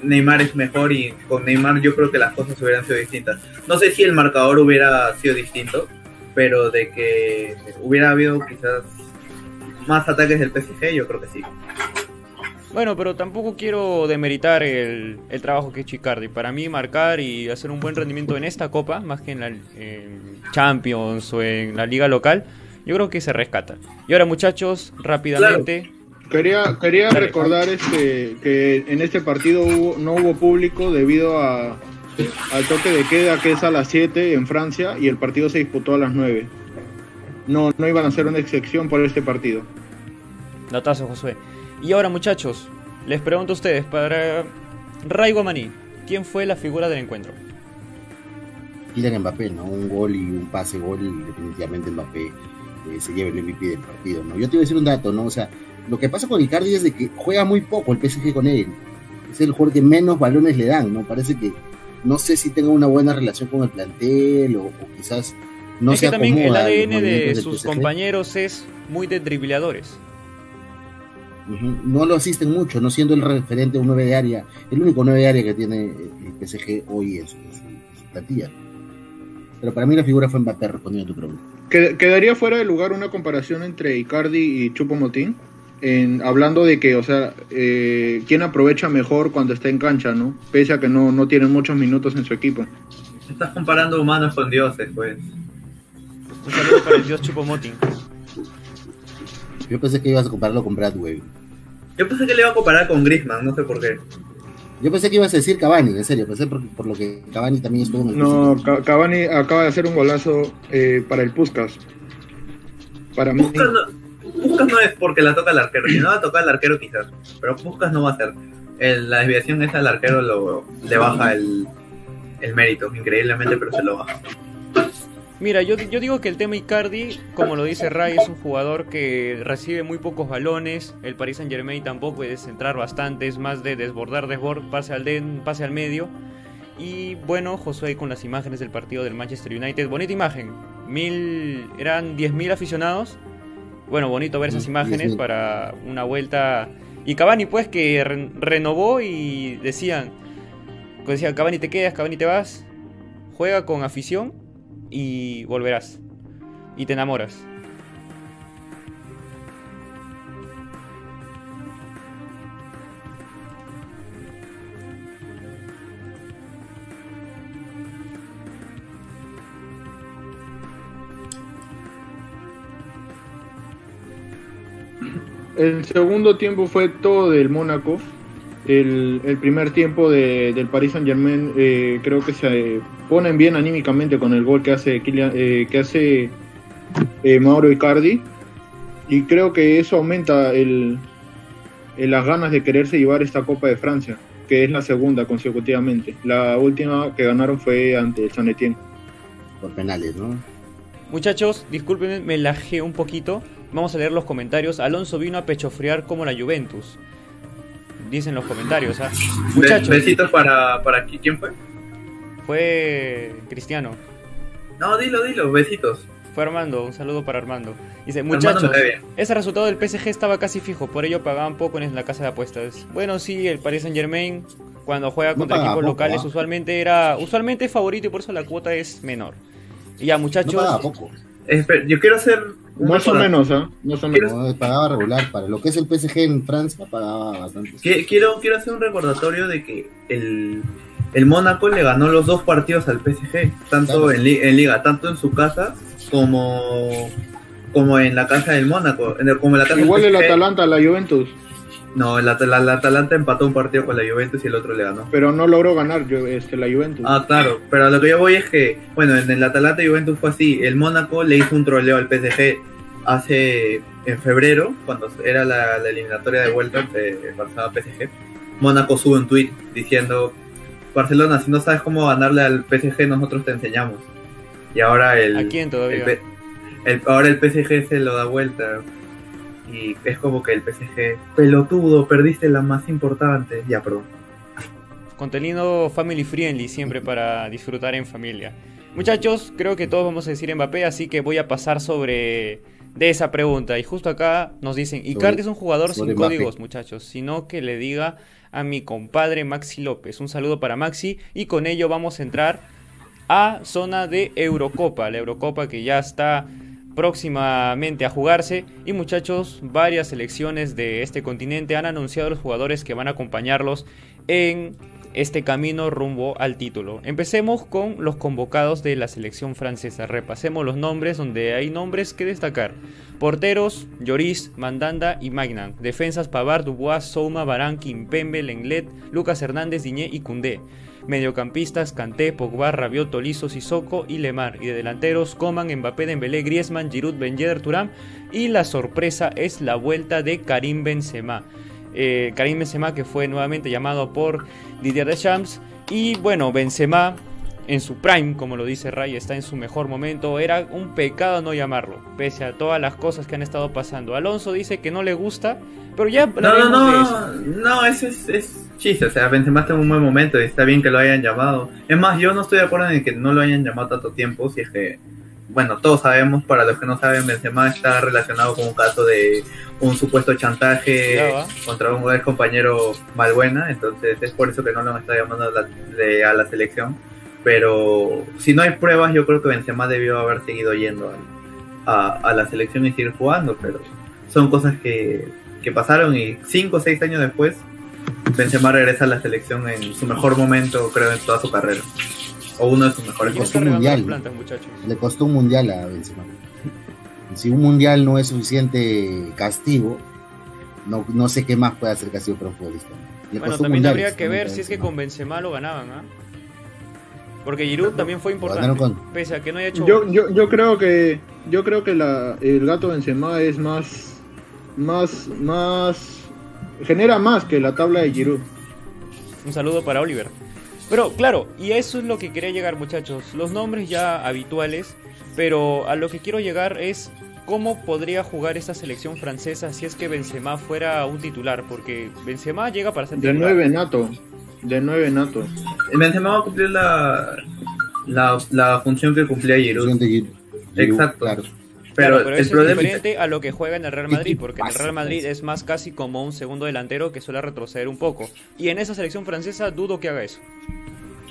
Neymar es mejor y con Neymar yo creo que las cosas hubieran sido distintas. No sé si el marcador hubiera sido distinto, pero de que hubiera habido quizás más ataques del PSG, yo creo que sí. Bueno, pero tampoco quiero demeritar el, el trabajo que ha hecho Icardi. Para mí, marcar y hacer un buen rendimiento en esta copa, más que en la en Champions o en la liga local, yo creo que se rescata. Y ahora, muchachos, rápidamente. Claro. Quería, quería recordar este, que en este partido hubo, no hubo público debido a, al toque de queda que es a las 7 en Francia y el partido se disputó a las 9. No, no iban a hacer una excepción por este partido. Datazo, Josué. Y ahora, muchachos, les pregunto a ustedes, para Ray Guamaní, ¿quién fue la figura del encuentro? Kylian Mbappé, ¿no? Un gol y un pase gol y definitivamente Mbappé eh, se lleva el MVP del partido, ¿no? Yo te voy a decir un dato, ¿no? O sea, lo que pasa con Icardi es de que juega muy poco el PSG con él. Es el jugador que menos balones le dan, ¿no? Parece que no sé si tenga una buena relación con el plantel o, o quizás no es se que también el ADN de sus PSG. compañeros es muy de dribleadores. Uh -huh. No lo asisten mucho, no siendo el referente un 9 de área, el único 9 de área que tiene el PSG hoy en su, en su, en su plantilla. Pero para mí la figura fue Mbappé respondiendo a tu pregunta. ¿Quedaría fuera de lugar una comparación entre Icardi y Chupo Motín? En, hablando de que, o sea, eh, quién aprovecha mejor cuando está en cancha, ¿no? Pese a que no, no tienen muchos minutos en su equipo. Estás comparando humanos con dioses, pues. Un saludo para el dios Chupomoting. Yo pensé que ibas a compararlo con Bradway. Yo pensé que le iba a comparar con Griezmann, no sé por qué. Yo pensé que ibas a decir Cavani, en serio, pensé por, por lo que Cavani también estuvo en el No, Cavani acaba de hacer un golazo eh, para el Puskas. Para mí, Puskas no, Puskas no es porque la toca el arquero, si no la toca el arquero quizás, pero Puskas no va a ser. El- la desviación esa al arquero lo, le baja el, el mérito, increíblemente, pero se lo baja. Mira, yo, yo digo que el tema Icardi, como lo dice Ray, es un jugador que recibe muy pocos balones. El Paris Saint Germain tampoco es centrar bastante, es más de desbordar, desbord, pase al, den, pase al medio. Y bueno, Josué con las imágenes del partido del Manchester United. Bonita imagen. Mil, eran 10.000 aficionados. Bueno, bonito ver esas Mm, imágenes 10.000. para una vuelta. Y Cavani, pues, que re- renovó y decían: pues decía, Cavani te quedas, Cavani te vas. Juega con afición y volverás. Y te enamoras. el segundo tiempo fue todo del Mónaco. El, el primer tiempo de- del Paris Saint Germain eh, creo que se ponen bien anímicamente con el gol que hace Kylian- eh, que hace eh, Mauro Icardi y creo que eso aumenta el, el- las ganas de quererse llevar esta Copa de Francia que es la segunda consecutivamente la última que ganaron fue ante el San Etienne Por penales, ¿no? Muchachos, discúlpenme, me lajé un poquito. Vamos a leer los comentarios. Alonso vino a pechofriar como la Juventus. Dicen los comentarios, ¿ah? Be- Muchachos, Besitos para, para qui- quién fue. fue Cristiano. No, dilo, dilo, besitos. Fue Armando, un saludo para Armando. Dice, muchachos, ese resultado del PSG estaba casi fijo, por ello pagaban poco en la casa de apuestas. Bueno, sí, el Paris Saint Germain, cuando juega No contra equipos poco, locales, ¿ah? usualmente era usualmente es favorito y por eso la cuota es menor. Y ya, No muchachos, pagaba poco. Espera, yo quiero hacer. Más o menos ¿ah? más o menos No, pagaba regular. Para lo que es el PSG en Francia, pagaba bastante. Qui- Quiero, quiero hacer un recordatorio de que el, el Mónaco le ganó los dos partidos al PSG, tanto Claro. en, li- en liga, tanto en su casa como, como en la casa del Mónaco. En el- como en la casa del igual el PSG. Atalanta la Juventus No, el, At- la- el Atalanta empató un partido con la Juventus y el otro le ganó. pero no logró ganar yo, este, la Juventus. Ah, claro, pero a lo que yo voy es que, bueno, en el Atalanta Juventus fue así. El Mónaco le hizo un troleo al PSG hace en febrero, cuando era la, la eliminatoria de vuelta entre Barcelona y PSG. Mónaco sube un tweet diciendo: Barcelona, si no sabes cómo ganarle al PSG, nosotros te enseñamos. Y ahora el, ¿a quién el todavía? P- el- ahora el PSG se lo da vuelta. Y es como que el PSG, pelotudo, perdiste la más importante. Ya, perdón. Contenido family friendly siempre para disfrutar en familia. Muchachos, creo que todos vamos a decir Mbappé, así que voy a pasar sobre de esa pregunta. Y justo acá nos dicen, Icardi es un jugador sin códigos, muchachos, sino que le diga a mi compadre Maxi López. Un saludo para Maxi y con ello vamos a entrar a zona de Eurocopa, la Eurocopa que ya está próximamente a jugarse y muchachos, varias selecciones de este continente han anunciado a los jugadores que van a acompañarlos en este camino rumbo al título. Empecemos con los convocados de la selección francesa. Repasemos los nombres donde hay nombres que destacar. Porteros, Lloris, Mandanda y Magnan. Defensas, Pavard, Dubois, Souma, Barán, Kimpembe, Lenglet, Lucas Hernández, Diñé y Cundé. Mediocampistas, Kanté, Pogba, Rabiot, Tolisso, Sissoko y Lemar. Y de delanteros, Coman, Mbappé, Dembélé, Griezmann, Giroud, Ben Yedder, Thuram. Y la sorpresa es la vuelta de Karim Benzema. Eh, Karim Benzema que fue nuevamente llamado por Didier Deschamps. Y bueno, Benzema en su prime, como lo dice Ray, está en su mejor momento. Era un pecado no llamarlo, pese a todas las cosas que han estado pasando. Alonso dice que no le gusta, pero ya No, no, no, no, eso es, es chiste, o sea, Benzema está en un buen momento y está bien que lo hayan llamado. Es más, yo no estoy de acuerdo en que no lo hayan llamado tanto tiempo, si es que, bueno, todos sabemos, para los que no saben, Benzema está relacionado con un caso de un supuesto chantaje Cuidado, ¿ah? contra un compañero Malbuena, entonces es por eso que no lo han estado llamando a la, de- a la selección. Pero si no hay pruebas, yo creo que Benzema debió haber seguido yendo a la selección y seguir jugando, pero son cosas que, que pasaron y 5 o 6 años después Benzema regresa a la selección en su mejor momento, creo, en toda su carrera. O uno de sus mejores ¿Quién costó un mundial. plantas, muchachos? Le costó un mundial a Benzema. Si un mundial no es suficiente castigo, no, no sé qué más puede hacer castigo para un futbolista. Le Bueno, costó un también mundial, habría que ver si es que con Benzema lo ganaban, ¿ah? Porque Giroud también fue importante, con- pese a que no haya hecho... Yo, yo, yo creo que yo creo que la, el gato Benzema es más más más genera más que la tabla de Giroud. Un saludo para Oliver. Pero claro, y eso es lo que quería llegar muchachos. Los nombres ya habituales, pero a lo que quiero llegar es cómo podría jugar esta selección francesa si es que Benzema fuera un titular, porque Benzema llega para ser De titular. nueve nato. De nueve nato. El Benzema va a cumplir la, la, la función que cumplía Giroud. Giroud, Giroud, Exacto. Claro. Pero, Claro, pero el eso problema es diferente a lo que juega en el Real ¿Qué Madrid, porque en el Real Madrid es más casi como un segundo delantero que suele retroceder un poco. Y en esa selección francesa dudo que haga eso.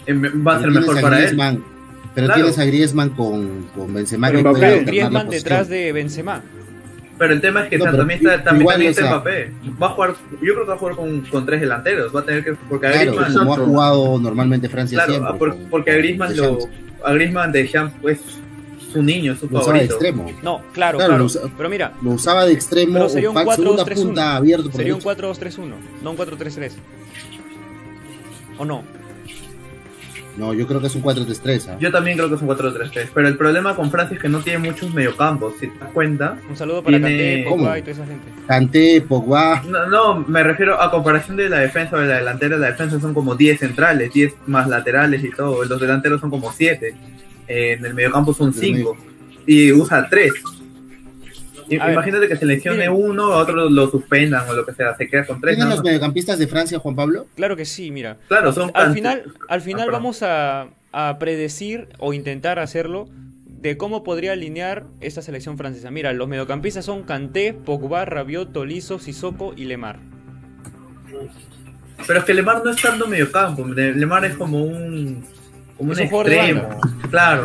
eh, va a ser Pero mejor para él. Griezmann- Pero Claro. tienes a Griezmann con, con Benzema Pero que Griezmann detrás de Benzema. Pero el tema es que No, pero también está, también, igual, también o está sea- Mbappé. Va a jugar, yo creo que va a jugar con, con tres delanteros. Va a tener que. Porque a Claro, Griezmann. como ha jugado normalmente Francia Claro, siempre. a- por- con- porque a Griezmann lo. A Griezmann de pues. Su niño, su Lo usaba de favorito. extremo. No, claro, Claro, claro. Pero mira, Lo usaba de extremo Pero sería un pa- 4-2-3-1. segunda punta abierto por sería un derecha. 4-2-3-1, no un 4-3-3. ¿O no? No, yo creo que es un 4-3-3. ¿ah? Yo también creo que es un 4-3-3. Pero el problema con Francia es que no tiene muchos mediocampos. Si te das cuenta. Un saludo para Tiene- Kanté, Pogba ¿Cómo? y toda esa gente. Kanté, Pogba. No, no, me refiero a comparación de la defensa o de la delantera. La defensa son como 10 centrales, 10 más laterales y todo. Los delanteros son como 7. En el mediocampo son 5. Y usa 3. A ver, Imagínate que seleccione miren. uno, a otro lo suspendan o lo que sea. Se queda con 3. ¿Tienen los mediocampistas de Francia, Juan Pablo? Claro que sí, mira. Claro, son Al final, al final Ah, vamos a, a predecir o intentar hacerlo de cómo podría alinear esta selección francesa. Mira, los mediocampistas son Kanté, Pogba, Rabiot, Tolisso, Sissoko y Lemar. Pero es que Lemar no es tanto mediocampo. Le- Lemar es como un. Como un extremo. Claro,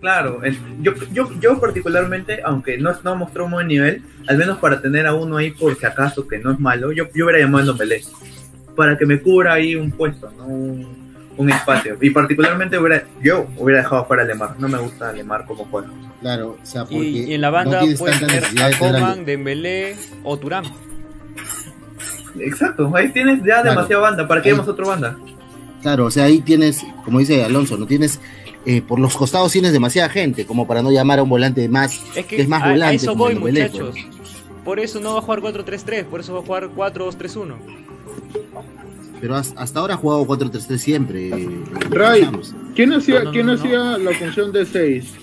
claro. El- Yo, yo, yo particularmente, aunque no, no mostró un buen nivel, al menos para tener a uno ahí por si acaso que no es malo, yo, yo hubiera llamado a Ndombele. Para que me cubra ahí un puesto, ¿no? un, un espacio. Y particularmente hubiera, yo hubiera dejado fuera a Lemar. No me gusta Lemar como juega. Claro, o sea, porque Y, y en la no banda tienes puedes tanta tener necesidad de a Coman, Dembélé o Turán. Exacto, ahí tienes ya Claro. demasiada banda. ¿Para qué vamos otra banda? Claro, o sea, ahí tienes, como dice Alonso, no tienes, eh, por los costados tienes demasiada gente, como para no llamar a un volante más, Es que, que es más a- a, volante. eso como voy, Ndombele, muchachos. pues. Por eso no va a jugar 4-3-3, por eso va a jugar 4-2-3-1. Pero has- hasta ahora ha jugado 4-3-3 siempre. eh, Ray. ¿Quién hacía, No, no, ¿quién no, hacía la función de 6?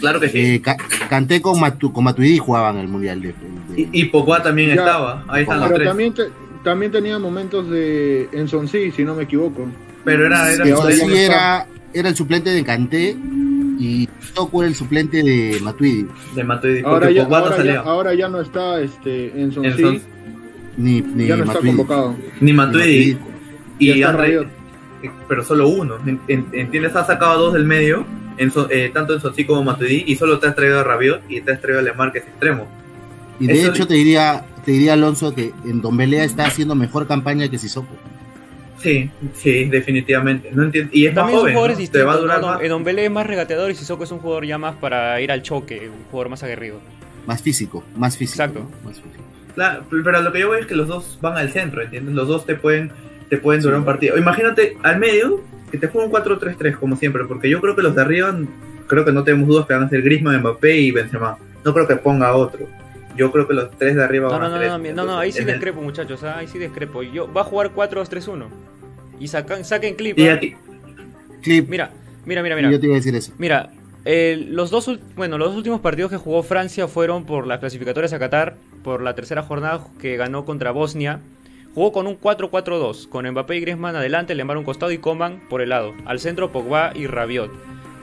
Claro que sí. Eh, Ca- Kanté con, Matu, con Matuidi jugaban el Mundial de... de- Y, y Pogba también Ya. estaba. Ahí están los Pero tres. también, te- también tenía momentos de en sí, si no me equivoco. Pero era, era el suplente de Kanté y Toko era el suplente de Matuidi. de Matuidi. Ahora ya, no ahora, ya, salía. ahora ya no está este, en En sí, Son- Ni, ni ya no está Matuidi. convocado. Ni Ni Matuidi. Y André- Rabiot. pero solo uno. En- en- ¿Entiendes? Ha sacado a dos del medio, en So- eh, tanto en Sotsi como Matuidi, y solo te has traído a Rabiot y te has traído a Lemar, que es extremo. Y de Eso- hecho te diría, te diría Alonso que en Dombelea está haciendo mejor campaña que Sissoko. Sí, sí, definitivamente. No entiendo. Y es más También son joven. ¿no? Te distintos. va a durar ¿no? más. No, Ndombele es más regateador y Sissoko es un jugador ya más para ir al choque, un jugador más aguerrido. Más físico, más físico. Exacto. ¿no? Más físico. Claro, pero lo que yo veo es que los dos van al centro, ¿entiendes? Los dos te pueden, te pueden durar un partido. Imagínate al medio que te juega un 4-3-3 como siempre, porque yo creo que los de arriba, creo que no tenemos dudas que van a ser Griezmann, Mbappé y Benzema. No creo que ponga otro. Yo creo que los tres de arriba No, van no, a no, ser no, eso. no, no, ahí sí En el- discrepo, muchachos, ah, ahí sí discrepo. Yo, va a jugar 4-2-3-1. Y sacan, saquen clip. Y ah. aquí, Clip, Mira, mira, mira, yo mira. te iba a decir eso. Mira, eh, los dos, bueno, los últimos partidos que jugó Francia fueron por las clasificatorias a Qatar, por la tercera jornada que ganó contra Bosnia. Jugó con un 4-4-2, con Mbappé y Griezmann adelante, Lemar un costado y Coman por el lado. Al centro Pogba y Rabiot.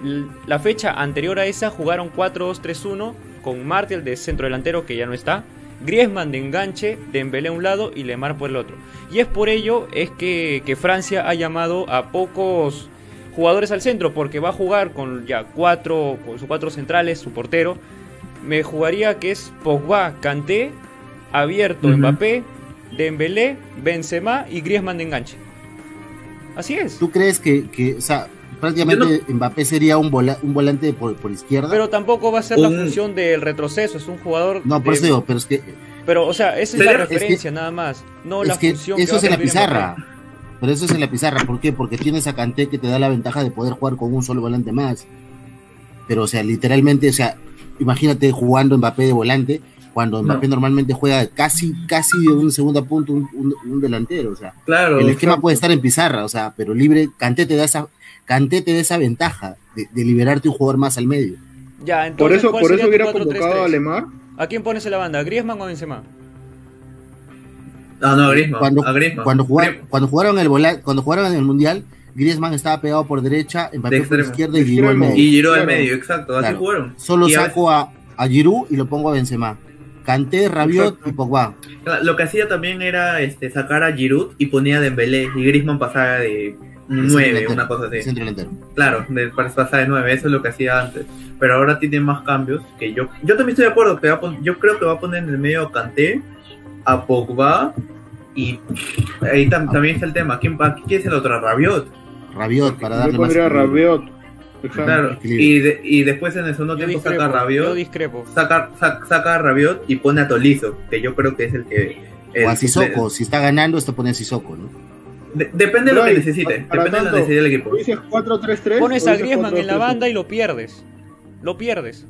L- La fecha anterior a esa jugaron 4-2-3-1 con Martial de centro delantero que ya no está. Griezmann de enganche, Dembélé a un lado y Lemar por el otro. Y es por ello es que, que Francia ha llamado a pocos jugadores al centro porque va a jugar con ya cuatro, con sus cuatro centrales, su portero. Me jugaría que es Pogba, Kanté, abierto. Mbappé, Dembélé, Benzema y Griezmann de enganche. Así es. ¿Tú crees que, que o sea, prácticamente Mbappé sería un, vola- un volante por, por izquierda? Pero tampoco va a ser la Un- función del retroceso, es un jugador no, por de- eso digo, pero es que, Pero o sea, esa es la es que- referencia nada más, no es la que función eso va es en la pizarra. Mbappé. Pero eso es en la pizarra, ¿por qué? Porque tienes a Kanté que te da la ventaja de poder jugar con un solo volante más. Pero, o sea, literalmente, o sea, imagínate jugando Mbappé de volante, cuando Mbappé normalmente juega casi, casi de un segundo punto, un, un, un delantero, o sea. Claro. El esquema puede estar en pizarra, o sea, pero libre, Kanté te da esa, Kanté te da esa ventaja de, de liberarte un jugador más al medio. Ya, Por eso, ¿cuál por eso hubiera 4-3-3? convocado a Lemar. ¿A quién pones en la banda? ¿Griezmann o Benzema? No, no, Griezmann. Cuando, a Griezmann. cuando, jugar- Gri- cuando jugaron el vola- cuando jugaron en el mundial, Griezmann estaba pegado por derecha, De por izquierda y Giroud al medio. Y Giroud al medio, exacto. Así Claro. jugaron. Solo Y a saco a, a Giroud y lo pongo a Benzema. Kanté, Rabiot Exacto. y Pogba. Lo que hacía también era este, sacar a Giroud y ponía a Dembélé y Griezmann pasaba de 9, delantero. una cosa así. Centro delantero. Claro, de, pasaba de 9, eso es lo que hacía antes. Pero ahora tiene más cambios que yo. Yo también estoy de acuerdo, que va a pon- yo creo que va a poner en el medio a Kanté, a Pogba y ahí tam- también está el tema. ¿Quién, ¿Quién es el otro? Rabiot. Rabiot para Yo darle más. pondría a equilibrio. Rabiot. Exacto. Claro. Y, de- y después en el segundo Yo tiempo saca a discrepo, yo Rabiot. discrepo. Saca, saca, saca a Rabiot y pone a Tolizo, que yo creo que es el que. el O a Sissoko, suple- si está ganando, esto pone a Sissoko, ¿no? De- depende de lo que necesite. Depende de la tanto, necesidad del equipo. ¿Tú dices 4-3-3? Pones a Griezmann en la 4-3-3? banda y lo pierdes. Lo pierdes.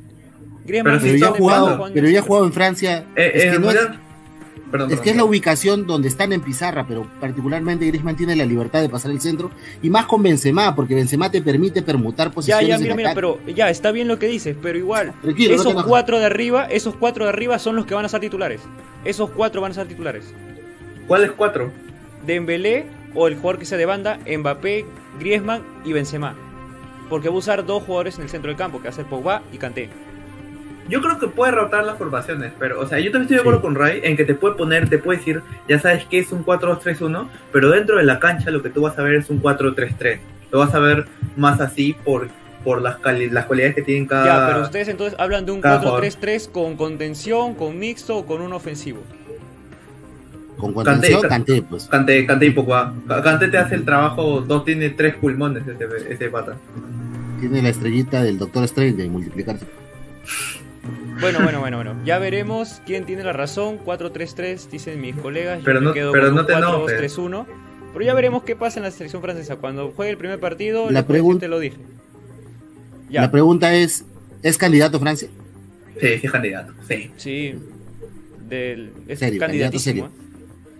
Griezmann Pero si ya ha está están jugado, pero ya ha siempre. jugado en Francia. Eh, es en que el no es, Mundial- Perdón, es que perdón, es la ubicación donde están en pizarra, pero particularmente Griezmann tiene la libertad de pasar el centro y más con Benzema, porque Benzema te permite permutar Ya, posiciones ya, en mira, mira, pero ya, está bien lo que dices, pero igual, Tranquilo, esos cuatro de arriba, esos cuatro de arriba son los que van a ser titulares. Esos cuatro van a ser titulares. ¿Cuáles cuatro? Dembélé o el jugador que sea de banda, Mbappé, Griezmann y Benzema. Porque va a usar dos jugadores en el centro del campo, que va a ser Pogba y Kanté. Yo creo que puede rotar las formaciones, pero, o sea, yo también estoy de acuerdo con Ray en que te puede poner, te puede decir, ya sabes que es un 4-2-3-1, pero dentro de la cancha lo que tú vas a ver es un 4-3-3. Lo vas a ver más así por, por las, cali- las cualidades que tienen cada. Ya, pero ustedes entonces hablan de un cada jugador. 4-3-3 con contención, con mixto o con un ofensivo. Con contención, Kanté, Kanté, pues. Cante, Cante y Pogba. Cante te hace el trabajo, dos tiene tres pulmones ese, ese pata. Tiene la estrellita del Doctor Strange de multiplicarse. Bueno, bueno, bueno, bueno. Ya veremos quién tiene la razón. 4-3-3, dicen mis colegas. Yo Pero me no- quedo pero con no te enojes. 4-2-3-1. Pero ya veremos qué pasa en la selección francesa. Cuando juegue el primer partido, La la pregun- te lo dije. Ya, La pregunta es, ¿es candidato Francia? Sí, sí es candidato. Sí. sí. Del, es Serio, candidatísimo. candidato ¿eh?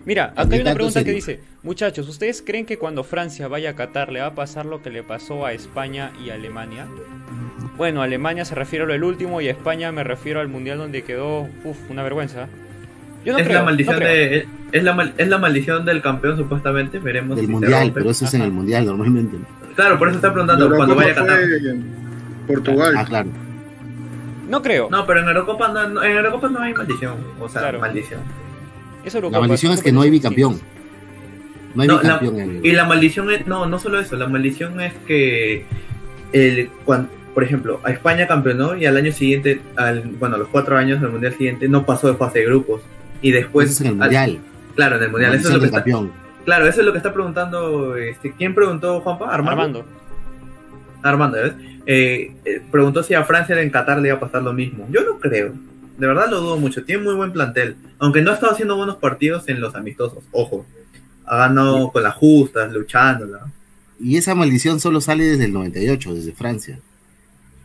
Mira, acá hay una pregunta que dice, muchachos, ¿ustedes creen que cuando Francia vaya a Qatar le va a pasar lo que le pasó a España y a Alemania? Bueno, a Alemania se refiere a lo del último y a España me refiero al mundial donde quedó, uf, una vergüenza. Yo no es creo, la maldición no creo. de es la, mal- es la maldición del campeón supuestamente veremos Del si mundial, pero eso es en el mundial normalmente. ¿no? claro por eso está preguntando cuando vaya a Qatar Portugal. Ah, claro. No creo. no pero en Eurocopa no, no- en Eurocopa no hay maldición o sea Claro. maldición Es La maldición es que no hay bicampeón. No hay No, la- bicampeón en el- y la maldición es no no solo eso la maldición es que el cuan- por ejemplo a España campeonó y al año siguiente al bueno a los cuatro años del mundial siguiente no pasó de fase de grupos y después Eso es en el al- mundial. claro en el mundial eso es lo que está, claro eso es lo que está preguntando este quién preguntó Juanpa Armando Armando. Armando, ¿ves? Eh, eh, preguntó si a Francia en Qatar le iba a pasar lo mismo. Yo no creo. De verdad lo dudo mucho. Tiene muy buen plantel. Aunque no ha estado haciendo buenos partidos en los amistosos. Ojo. Ha ganado con las justas, luchándola. Y esa maldición solo sale desde el 98, desde Francia.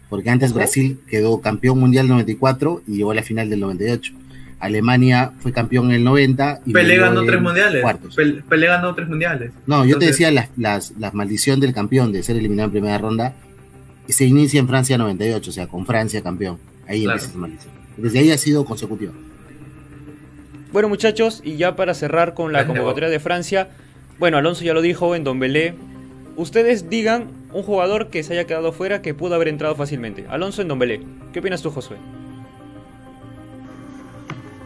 Porque antes. Brasil quedó campeón mundial 94 y llegó a la final del 98. Alemania fue campeón en el 90 y Pelé ganó tres mundiales. cuartos. Pel- Pelé ganó tres mundiales. No, yo te decía las, las, las maldición del campeón de ser eliminado en primera ronda se inicia en Francia 98, o sea, con Francia campeón. Ahí Claro. empieza esa maldición. Desde ahí ha sido consecutiva. Bueno, muchachos, y ya para cerrar con la convocatoria de Francia, bueno, Alonso ya lo dijo en Don Belé. Ustedes digan un jugador que se haya quedado fuera que pudo haber entrado fácilmente. Alonso en Don Belé. ¿Qué opinas tú, Josué?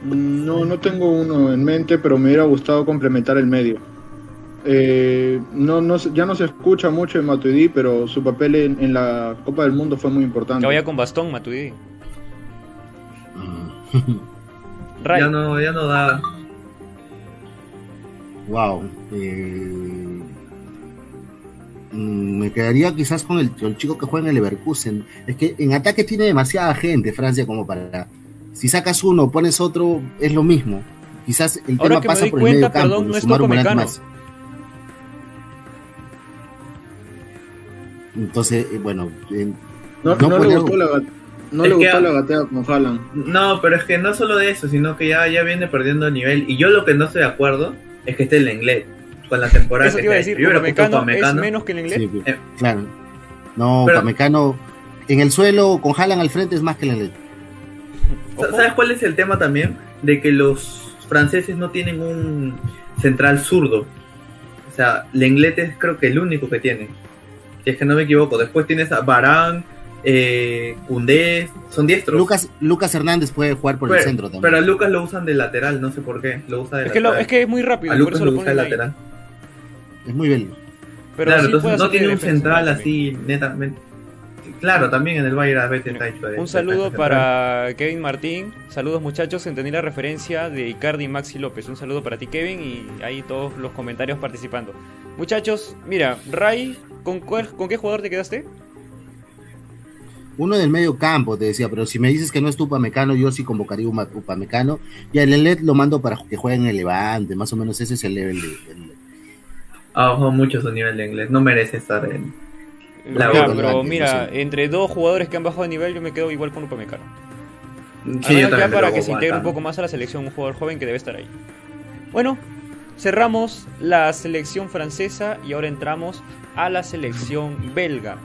No, no tengo uno en mente, pero me hubiera gustado complementar el medio. Eh, no, no, se- ya no se escucha mucho en Matuidi, pero su papel en, en la Copa del Mundo fue muy importante. Que vaya con bastón, Matuidi. [LAUGHS] Ya no, ya no da. Wow. Eh, mm, me quedaría quizás con el, el, chico que juega en el Leverkusen. Es que en ataque tiene demasiada gente Francia como para. Si sacas uno, pones otro, es lo mismo. Quizás el tema pasa por el medio campo, no sumar un más. Entonces, eh, bueno, eh, no, no, no le no Es le que- gustó la gatea con Haaland. No, pero es que no solo de eso, sino que ya, ya viene perdiendo nivel. Y yo lo que no estoy de acuerdo es que esté el inglés con la temporada Eso te que iba a decir, Upamecano es menos que el inglés. sí, Eh. claro. No, Pero- Pamecano en el suelo con Haaland al frente es más que el Lenglet. Sa- ¿Sabes cuál es el tema también? De que los franceses no tienen un central zurdo. O sea, Lenglet es creo que el único que tiene. Si es que no me equivoco. Después tienes a Barán, eh, son diestros. Lucas, Lucas Hernández puede jugar por pero, el centro también. pero a Lucas lo usan de lateral, no sé por qué. Lo usa de Es que, lo- lateral. es que es muy rápido, a por Lucas eso lo lo usa de lateral. Es muy bello. Pero claro, sí entonces puede no tiene un central también. así netamente. Claro, también en el Bayern a veces está hecho de- Un de saludo para Kevin Martín. Saludos muchachos. Entendí la referencia de Icardi y Maxi López. Un saludo para ti Kevin y ahí todos los comentarios participando. Muchachos, mira, Ray, ¿con, cuál- ¿con qué jugador te quedaste? Uno del medio campo, te decía, pero si me dices que no es tu Upamecano, yo sí convocaría un Upamecano. Y el Lenglet lo mando para que juegue en el Levante, más o menos ese es el level de... del- Ha bajado mucho su nivel de inglés. No merece estar en. La pero mira, sí. entre dos jugadores que han bajado de nivel, yo me quedo igual con Upamecano. Sí, Al yo menos también ya para que se integre un poco más a la selección, un jugador joven que debe estar ahí. Bueno, cerramos la selección francesa y ahora entramos a la selección belga.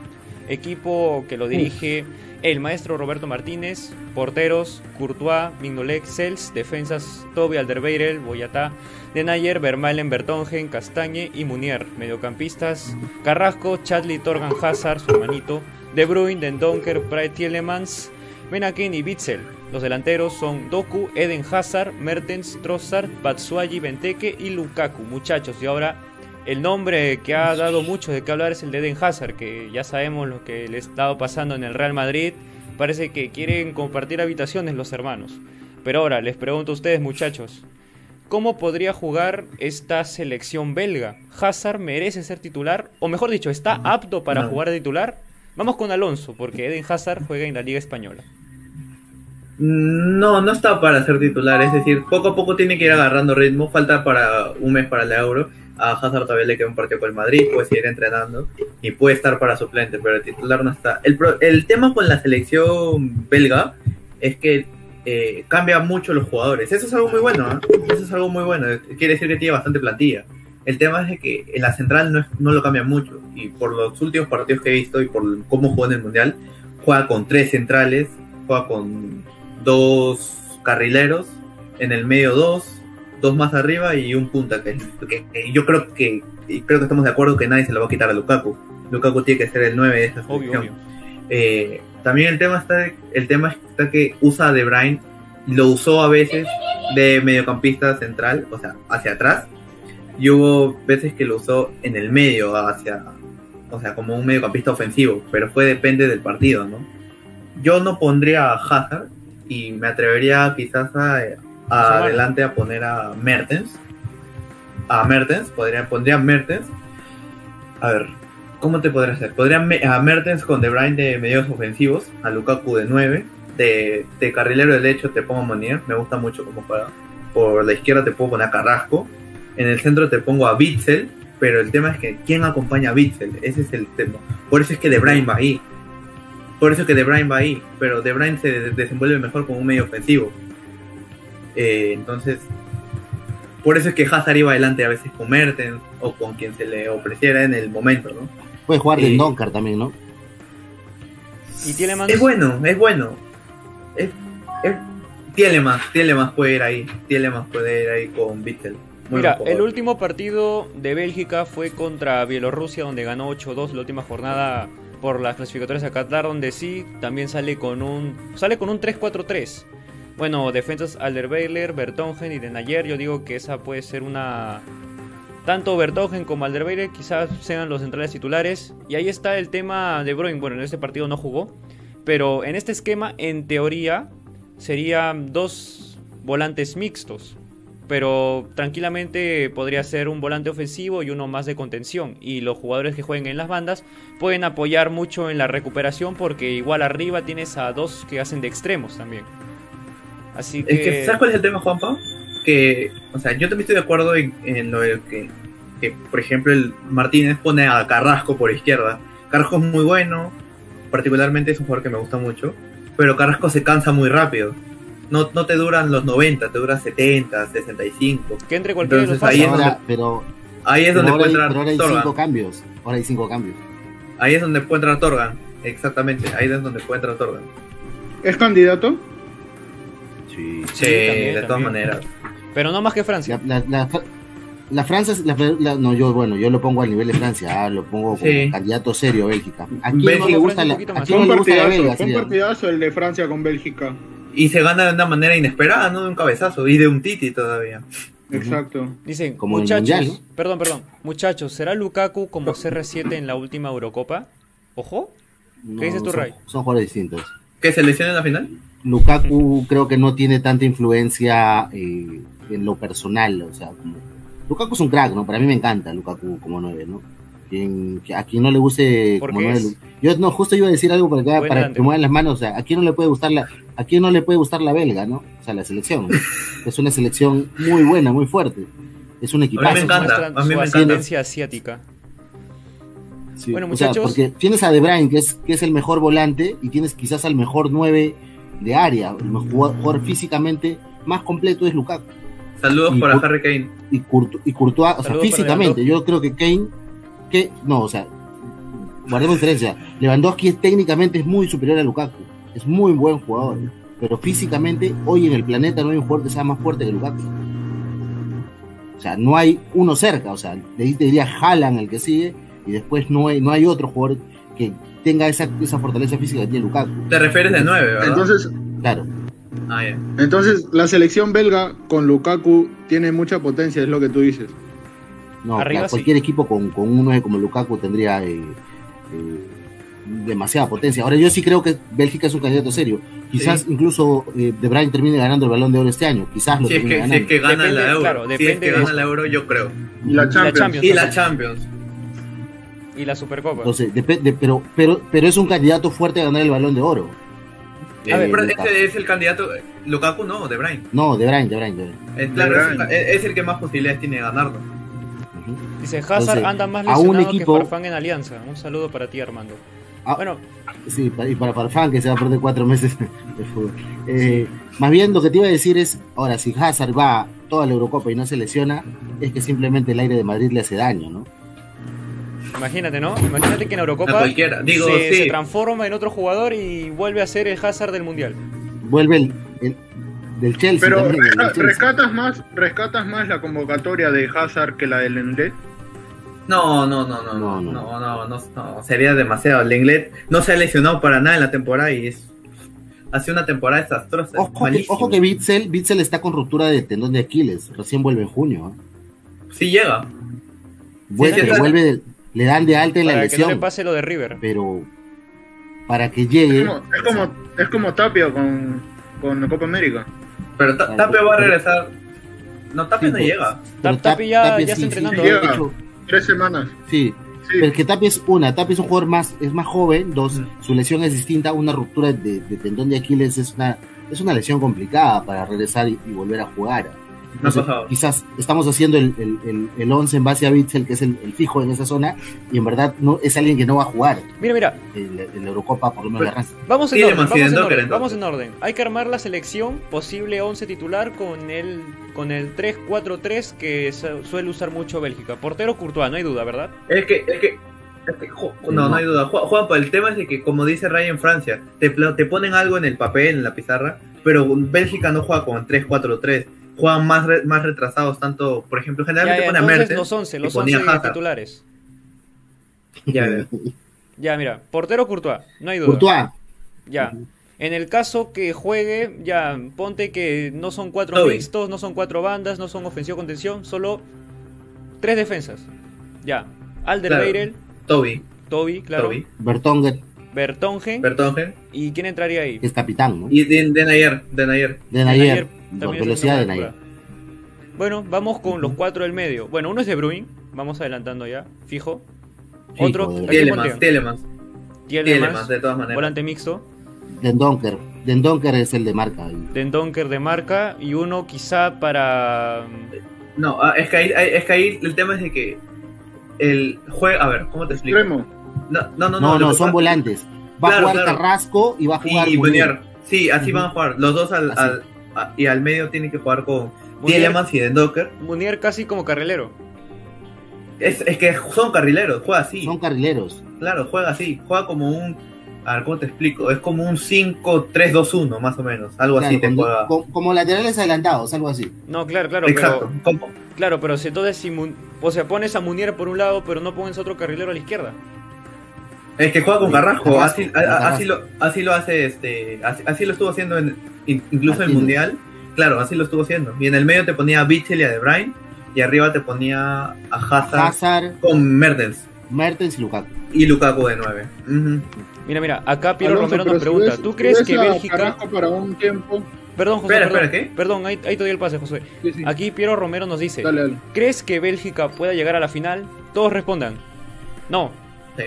Equipo que lo dirige el maestro Roberto Martínez, porteros Courtois, Mignolet, Cels, defensas Toby Alderweireld, Boyatá, Denayer, Vermaelen, Bertongen, Castañe y Munier, mediocampistas Carrasco, Chadley, Torgan Hazard, su hermanito, De Bruyne, Den Donker, Praet Tielemans, Menaken y Bitzel. Los delanteros son Doku, Eden Hazard, Mertens, Trossard, Batshuayi, Benteke y Lukaku. Muchachos, y ahora el nombre que ha dado mucho de qué hablar es el de Eden Hazard, que ya sabemos lo que le ha estado pasando en el Real Madrid. Parece que quieren compartir habitaciones los hermanos. Pero ahora les pregunto a ustedes, muchachos, ¿cómo podría jugar esta selección belga? ¿Hazard merece ser titular? O mejor dicho, ¿está apto para No. jugar de titular? Vamos con Alonso, porque Eden Hazard juega en la Liga Española. No, no está para ser titular, es decir, poco a poco tiene que ir agarrando ritmo, falta para un mes para el Euro, a Hazard todavía le queda un partido con el Madrid, puede seguir entrenando y puede estar para suplente, pero el titular no está. El, pro- el tema con la selección belga es que eh, cambia mucho los jugadores, eso es algo muy bueno, ¿ah? eso es algo muy bueno, quiere decir que tiene bastante plantilla. El tema es que en la central no, no lo cambia mucho y por los últimos partidos que he visto y por cómo jugó en el Mundial, juega con tres centrales, juega con dos carrileros, en el medio dos, dos más arriba y un punta que, que- que yo creo que creo que estamos de acuerdo que nadie se lo va a quitar a Lukaku. Lukaku tiene que ser el 9 de esta Obvio. Eh, también el tema está el tema está que usa a De Bruyne lo usó a veces de mediocampista central, o sea, hacia atrás. Y hubo veces que lo usó en el medio hacia o sea, como un mediocampista ofensivo, pero fue depende del partido, ¿no? Yo no pondría a Hazard y me atrevería quizás a, a adelante a poner a Mertens. A Mertens, podría, pondría a Mertens. A ver, ¿cómo te podría hacer? Podría a Mertens con De Bruyne de medios ofensivos, a Lukaku de 9, de, de carrilero derecho te pongo a Monier, me gusta mucho como juega. Por la izquierda te puedo poner a Carrasco, en el centro te pongo a Bitzel, pero el tema es que ¿quién acompaña a Bitzel? Ese es el tema. Por eso es que De Bruyne va ahí. Por eso es que De Bruyne va ahí, pero De Bruyne se de- desenvuelve mejor como un medio ofensivo. Eh, entonces, por eso es que Hazard iba adelante a veces con Mertens o con quien se le ofreciera en el momento, ¿no? Puede jugar de Eh, Donker también, ¿no? Y Tielemans, Es bueno, es bueno. Es, es, Tielemans, Tielemans puede ir ahí. Tielemans puede ir ahí con. Muy Mira, el último partido de Bélgica fue contra Bielorrusia, donde ganó 8-2 la última jornada por las clasificatorias a Qatar, donde sí también sale con un sale con un 3-4-3. Bueno, defensas Alderweiler, Bertongen y Denayer, yo digo que esa puede ser una tanto Bertongen como Alderweiler quizás sean los centrales titulares y ahí está el tema de Bruin, bueno, en este partido no jugó, pero en este esquema en teoría serían dos volantes mixtos pero tranquilamente podría ser un volante ofensivo y uno más de contención. Y los jugadores que jueguen en las bandas pueden apoyar mucho en la recuperación porque igual arriba tienes a dos que hacen de extremos también. Así que... Es que, ¿sabes cuál es el tema, Juanpa? Que, o sea, yo también estoy de acuerdo en, en lo de que, que, por ejemplo, el Martínez pone a Carrasco por izquierda. Carrasco es muy bueno, particularmente es un jugador que me gusta mucho, pero Carrasco se cansa muy rápido. No, no te duran los 90, te duran 70, 65. Que entre cualquiera de los Entonces, ahí es Ahora, donde- pero, Ahí es pero donde ahora, puede hay, entrar pero ahora hay Torgan. cinco cambios. Ahora hay cinco cambios. Ahí es donde puede entrar Torgan. Exactamente, ahí es donde puede entrar Torgan. ¿Es candidato? Sí. Sí, también, de todas también. maneras. Pero no más que Francia. La, la, la, Fra- la Francia, es- la, la- no, yo, bueno, yo lo pongo al nivel de Francia, ah, lo pongo como Sí. candidato serio a Bélgica. ¿A quién no le gusta la, a quién le gusta la belga? fue un partidazo el de Francia con Bélgica. Y se gana de una manera inesperada, ¿no? De un cabezazo. Y de un Titi todavía. Exacto. Dicen, Como muchachos, Mundial, perdón, perdón, muchachos, ¿será Lukaku como CR7 en la última Eurocopa? Ojo, No, dices tú, son- Ray? Son jugadores distintos. ¿Que se lesiona en la final? Lukaku creo que no tiene tanta influencia eh, en lo personal, o sea, como- Lukaku es un crack, ¿no? Para mí me encanta Lukaku como nueve, ¿no? Quien, a quien no le guste ¿Por como qué nueve, es? Lu- yo no, justo iba a decir algo para que, Buen para que muevan las manos, o sea, a quién no le puede gustar la, a quién no le puede gustar la belga, ¿no? O sea, la selección. ¿no? [LAUGHS] es una selección muy buena, muy fuerte. Es un equipazo. me encanta, a mí me encanta. asiática. Sí, Bueno, o sea, muchachos. porque tienes a De Bruyne, que es, que es el mejor volante, y tienes quizás al mejor 9 de área. El mejor jugador físicamente más completo es Lukaku. Saludos Y para por- Harry Kane. Y, Courto- y Courtois, o sea, físicamente, yo creo que Kane, que, no, o sea, guardemos diferencia. Lewandowski es- técnicamente es muy superior a Lukaku. Es muy buen jugador. Pero físicamente, hoy en el planeta no hay un jugador que sea más fuerte que Lukaku. O sea, no hay uno cerca. O sea, de ahí te diría Haaland el que sigue. Y después no hay, no hay otro jugador que tenga esa, esa fortaleza física que tiene Lukaku. Te refieres de 9, ¿verdad? Entonces, Claro. Ah, ya. entonces la selección belga con Lukaku tiene mucha potencia, es lo que tú dices. No, Arriba claro, sí. cualquier equipo con, con un 9 como Lukaku tendría eh, eh, demasiada potencia. Ahora, yo sí creo que Bélgica es un candidato serio. Quizás Sí. incluso eh, De Bruyne termine ganando el balón de oro este año. Quizás lo Si es, que, si ganando. es que gana Depende, la euro. claro, si es depende que de- gana la euro, yo creo. Y la Champions. Champions. Y la Champions. Y la Supercopa. Entonces, depende, pero, pero, pero es un candidato fuerte a ganar el balón de oro. A ver, Eh, Pero ese es el candidato. Lukaku no, De Bruyne. No, De Bruyne, De Bruyne, De Bruyne. Eh, claro, De es, el- Bruyne. es- es el que más posibilidades tiene de ganarlo. Dice Hazard Entonces, anda más a un lesionado equipo- que Farfán en Alianza. Un saludo para ti, Armando. Ah, Bueno, Sí, y para Farfán, que se va a perder cuatro meses [LAUGHS] de fútbol. Eh, más bien, lo que te iba a decir es, ahora, si Hazard va toda la Eurocopa y no se lesiona, es que simplemente el aire de Madrid le hace daño, ¿no? Imagínate, ¿no? Imagínate que en Eurocopa cualquiera. Digo, se, sí. se transforma en otro jugador y vuelve a ser el Hazard del Mundial. Vuelve el, el- del Chelsea Pero también, el resca- del Chelsea. rescatas más, rescatas más la convocatoria de Hazard que la del Lenglet. No, no, no, no, No, no, no. no, no, no, no, sería demasiado. El inglés no se ha lesionado para nada en la temporada y es hace una temporada desastrosa. Ojo que, ojo que Bitzel, Bitzel está con ruptura de tendón de Aquiles, recién vuelve en junio. ¿eh? Sí llega. Vuelve, sí, vuelve del- le dan de alta en la Para que no le lesión, pase lo de River. pero para que Es llegue, como, es como, es como Tapia con, con la Copa América. Pero Ta- Claro, Tapia va a regresar. No, Tapia no llega. pero Tap- Tapi ya- está entrenando. Llega. hecho, Tres semanas. sí, Sí. Pero que Tapia es una, Tapia es un jugador más, es más joven, dos, Mm. su lesión es distinta, una ruptura de, de tendón de Aquiles es una, es una lesión complicada para regresar y, y volver a jugar. Entonces, quizás estamos haciendo el, el, el, el 11 en base a Bitzel, que es el, el fijo en esa zona, y en verdad no es alguien que no va a jugar Mira, mira, en, la- Eurocopa, por lo menos la vamos en orden, vamos en orden, vamos en orden. Hay que armar la selección, posible 11 titular con el con el 3-4-3 que su- suele usar mucho Bélgica. Portero Courtois, no hay duda, ¿verdad? Es que, es que, no, No. hay duda. Ju- Juanpa, el tema es de que, como dice Ray en Francia, te, te ponen algo en el papel, en la pizarra, pero Bélgica no juega con 3-4-3. Juegan más, re- más retrasados, tanto, por ejemplo, generalmente ya, pone a Mertens. los 11, y los ponía 11 Hazard. titulares. Ya, ya. [LAUGHS] Ya, mira, portero Courtois, no hay duda. Courtois, Ya. En el caso que juegue, ya, ponte que no son cuatro Toby. mixtos, no son cuatro bandas, no son ofensivo contención, solo tres defensas. Ya. Alderweireld, Toby, Toby, claro, Toby, Bertongen, Bertongen, Bertongen ¿y quién entraría ahí? es capitán, ¿no? y Den Denayer, Denayer. De Nayer Nayer, también por velocidad de jugada. Bueno, vamos con los cuatro del medio. Bueno, uno es de Bruin, vamos adelantando ya, fijo. Fijo, Otro, de ¿a quién Tielemans? Tielemans, Tielemans, de todas maneras. volante mixto. Den Donker, Den Donker es el de marca. ahí. Dendonker de marca y uno quizá para... No, ah, es que ahí, es que ahí el tema es de que el juego, a ver, ¿cómo te explico? Extremo. No, no, no, No, no, son pasa- volantes. Va Claro, a jugar claro. Carrasco y va a jugar y. Munier. Sí, así van a jugar. Los dos al, y al medio tienen que jugar con Tielemans y Dendoker. Munier casi como carrilero. Es, es que son carrileros, juega así. Son carrileros. Claro, juega así. Juega como un. A ver, ¿cómo te explico? Es como un 5-3-2-1 más o menos. Algo Claro, así te juega. co- como laterales adelantados, algo así. No, claro, claro, Exacto. pero claro, pero si entonces si o sea, pones a Munier por un lado, pero no pones otro carrilero a la izquierda. Es que juega con Carrasco. Así, así, lo, así lo hace este. Así, así lo estuvo haciendo en, incluso en el. Mundial. Claro, así lo estuvo haciendo. Y en el medio te ponía a Bichel y a De Bruyne. Y arriba te ponía a Hazard Hazard, con Mertens. Mertens y Lukaku. Y Lukaku de 9. Mira, mira, acá Piero Alonso, Romero nos si pregunta, ves- ¿tú crees que a Bélgica para un tiempo. Perdón, José, Espera, perdón, espera, ¿qué? perdón, ahí, ahí te doy el pase, José. Sí, sí. Aquí Piero Romero nos dice, Dale, dale. ¿crees que Bélgica pueda llegar a la final? Todos respondan. No. Sí,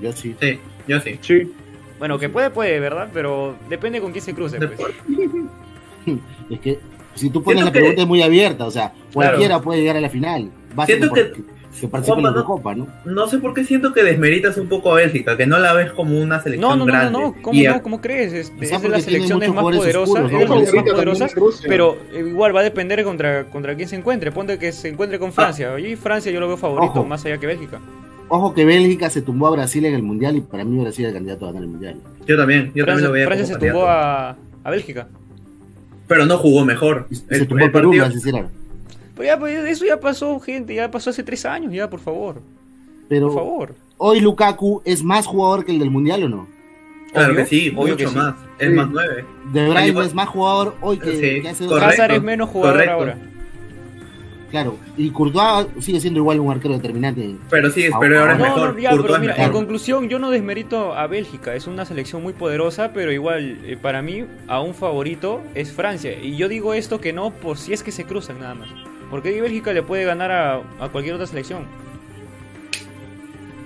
Yo sí. sí, yo sí. Sí. Bueno, que puede, puede, ¿verdad? Pero depende con quién se cruce. Pues. [LAUGHS] Es que si tú pones Siento la que- pregunta es muy abierta, o sea, cualquiera Claro. puede llegar a la final. Siento que- que participe en la no- Copa, ¿no? No sé por qué siento que desmeritas un poco a Bélgica, que no la ves como una selección No, no, no, no, grande. no, ¿cómo Y a- no? ¿Cómo crees? Es, Quizá es de las selecciones más poderosas, es ¿no? más es Rusia. pero eh, igual va a depender contra, contra quién se encuentre. Ponte que se encuentre con Francia. Y Francia yo lo veo favorito Ojo. más allá que Bélgica. Ojo que Bélgica se tumbó a Brasil en el Mundial y para mí Brasil es el candidato a ganar el Mundial. Yo también, yo también lo veía Francia como se tumbó a, a Bélgica. Pero no jugó mejor. Y, y El- se tumbó el Perú, partido- más sincera. Pero ya, pues eso ya pasó, gente, ya pasó hace tres años, ya, por favor. Pero Por favor. hoy Lukaku es más jugador que el del Mundial o no? Claro Obvio, que sí, obvio mucho que sí. más. Es Sí. más nueve. De Bruyne es más jugador hoy que, Sí, que hace dos correcto. Hazard es menos jugador correcto. ahora. Claro, y Courtois sigue siendo igual un arquero determinante. Pero sí, pero ahora es No, mejor. no, ya, pero mira, en conclusión, yo no desmerito a Bélgica, es una selección muy poderosa, pero igual, eh, para mí, a un favorito es Francia. Y yo digo esto que no por si es que se cruzan nada más. Porque Bélgica le puede ganar a, a cualquier otra selección.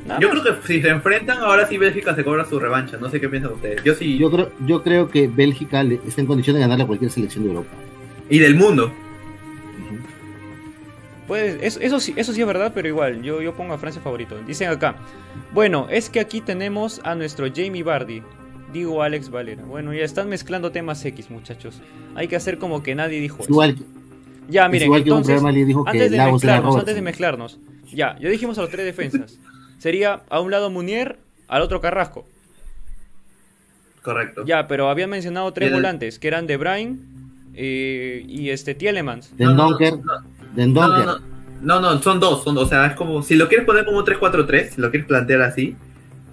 Nada Yo más. creo que si se enfrentan, ahora sí Bélgica se cobra su revancha. No sé qué piensan ustedes. Yo sí. Yo creo, yo creo que Bélgica está en condición de ganarle a cualquier selección de Europa. Y del mundo. Eso, eso, sí, eso sí es verdad, pero igual, yo, yo pongo a Francia favorito. Dicen acá, bueno, es que aquí tenemos a nuestro Jamie Bardi. Digo Alex Valera. Bueno, ya están mezclando temas X, muchachos. Hay que hacer como que nadie dijo Es eso. igual, que- Ya, es miren, igual que un entonces, le dijo que antes de mezclarnos, antes de mezclarnos. Ya, ya dijimos a los tres defensas. Sería a un lado Munier, al otro Carrasco. Correcto. Ya, pero habían mencionado tres volantes, que eran De Bruyne eh, y este Tielemans. No, no, no, No, Donker. no, no. No, no, son dos, son dos. O sea, es como. Si lo quieres poner como un 3-4-3, si lo quieres plantear así.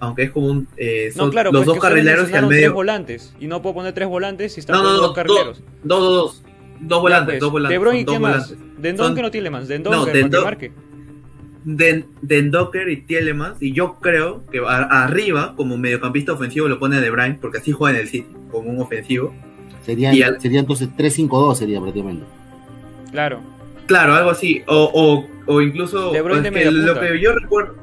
Aunque es como un. eh, son No, claro, los pues dos carrileros y al medio. tres volantes. Y no puedo poner tres volantes si están No, no, no, dos carrileros. dos, dos, dos. Dos volantes, pues, dos volantes. De Bruyne, son dos ¿qué más? volantes. Den Son- Donker o Tielemans. Den No, Donker, Den para que Don- marque. Den, Den Docker y Tielemans. Y yo creo que a- arriba, como mediocampista ofensivo, lo pone De Bruyne, porque así juega en el City, como un ofensivo. Sería, al- sería entonces 3-5-2 sería prácticamente. Claro. Claro, algo así. O, o, o incluso. De Bruyne es de media lo que yo recuerdo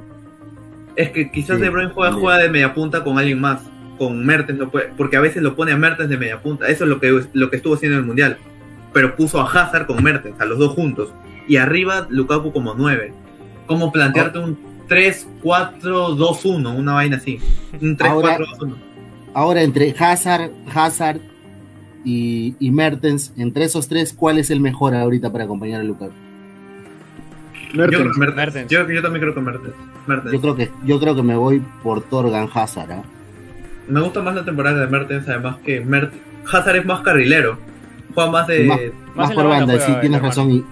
es que quizás Sí, De Bruyne juega, bien. juega de media punta con alguien más. Con Mertens, puede- porque a veces lo pone a Mertens de media punta. Eso es lo que, lo que estuvo haciendo en el Mundial. Pero puso a Hazard con Mertens, a los dos juntos. Y arriba Lukaku como 9. Como plantearte un 3-4-2-1, una vaina así. Un 3-4-2-1. Ahora, entre Hazard, Hazard y, y Mertens, entre esos tres, ¿cuál es el mejor ahorita para acompañar a Lukaku? Yo, Mertens. Yo, yo también creo que Mertens. Mertens. Yo creo que, yo creo que me voy por Torgan Hazard. ¿ah? Me gusta más la temporada de Mertens, además que Mert Hazard es más carrilero. Juega más de. Más- Más Más en por banda banda, juega sí, tienes razón. Y,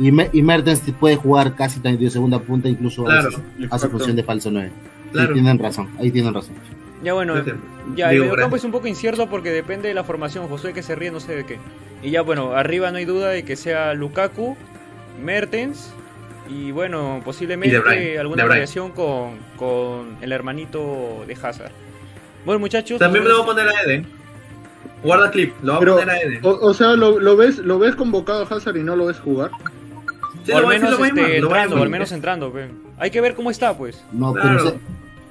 y, Me- y Mertens puede jugar casi también de segunda punta, incluso a Claro, veces hace función de falso 9. Claro. Sí, tienen razón, ahí tienen razón. Ya bueno, ya digo, el campo Brand. es un poco incierto porque depende de la formación. Josué que se ríe no sé de qué. Y ya bueno, arriba no hay duda de que sea Lukaku, Mertens y bueno, Y posiblemente Bruyne, alguna variación con, con el hermanito de Hazard. Bueno muchachos, También me lo voy a poner a Eden. Guarda clip, lo voy a Pero, poner a Eden. o, o sea, lo, lo ves lo ves convocado a Hazard y no lo ves jugar. Sí, o al menos este, entrando, al menos entrando. pe. Hay que ver cómo está pues. No, Claro. pero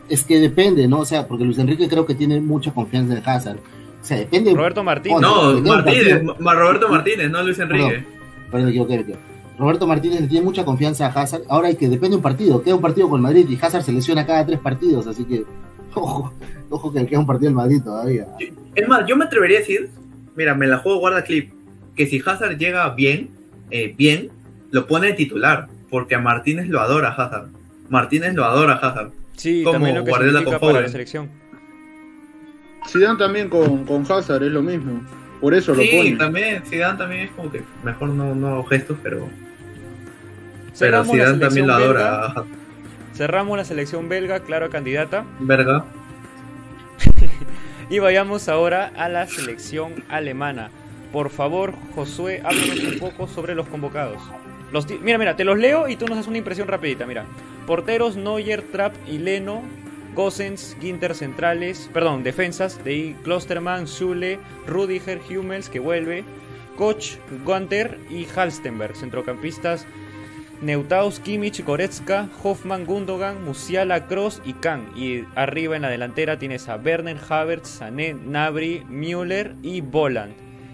es que depende, ¿no? O sea, porque Luis Enrique creo que tiene mucha confianza en Hazard. O sea, depende. Roberto Martínez. No, Martínez. Ma- Roberto Martínez, no Luis Enrique. Perdón, me equivoqué, me equivoqué. Roberto Martínez le tiene mucha confianza a Hazard. Ahora hay que depende de un partido. Queda un partido con Madrid y Hazard se lesiona cada tres partidos, así que [LAUGHS] ojo, ojo que le queda un partido en Madrid todavía. Es más, yo me atrevería a decir, mira, me la juego guarda clip, que si Hazard llega bien, eh, bien, lo pone de titular, porque a Martínez lo adora Hazard. Martínez lo adora Hazard. Sí, Como también lo que Guardiola significa para la selección. Zidane también con, con Hazard es lo mismo. Por eso lo Sí, pone. también, Zidane también es como que mejor no, no hago gestos, pero, pero Zidane también lo adora. Cerramos la selección belga, claro candidata. Verga. [LAUGHS] Y vayamos ahora a la selección alemana. Por favor, Josué, háblanos un poco sobre los convocados. Los mira, mira, te los leo y tú nos haces una impresión rapidita. Mira, porteros Neuer, Trapp y Leno, Gosens, Ginter centrales, perdón, defensas de ahí Klosterman, Schule, Rudiger, Hummels que vuelve, Koch, Gunther y Halstenberg, centrocampistas Neutaus, Kimmich, Goretzka, Hoffman, Gundogan, Musiala, Kroos y Kahn. Y arriba en la delantera tienes a Werner, Havertz, Sané, Nabri, Müller y Boland.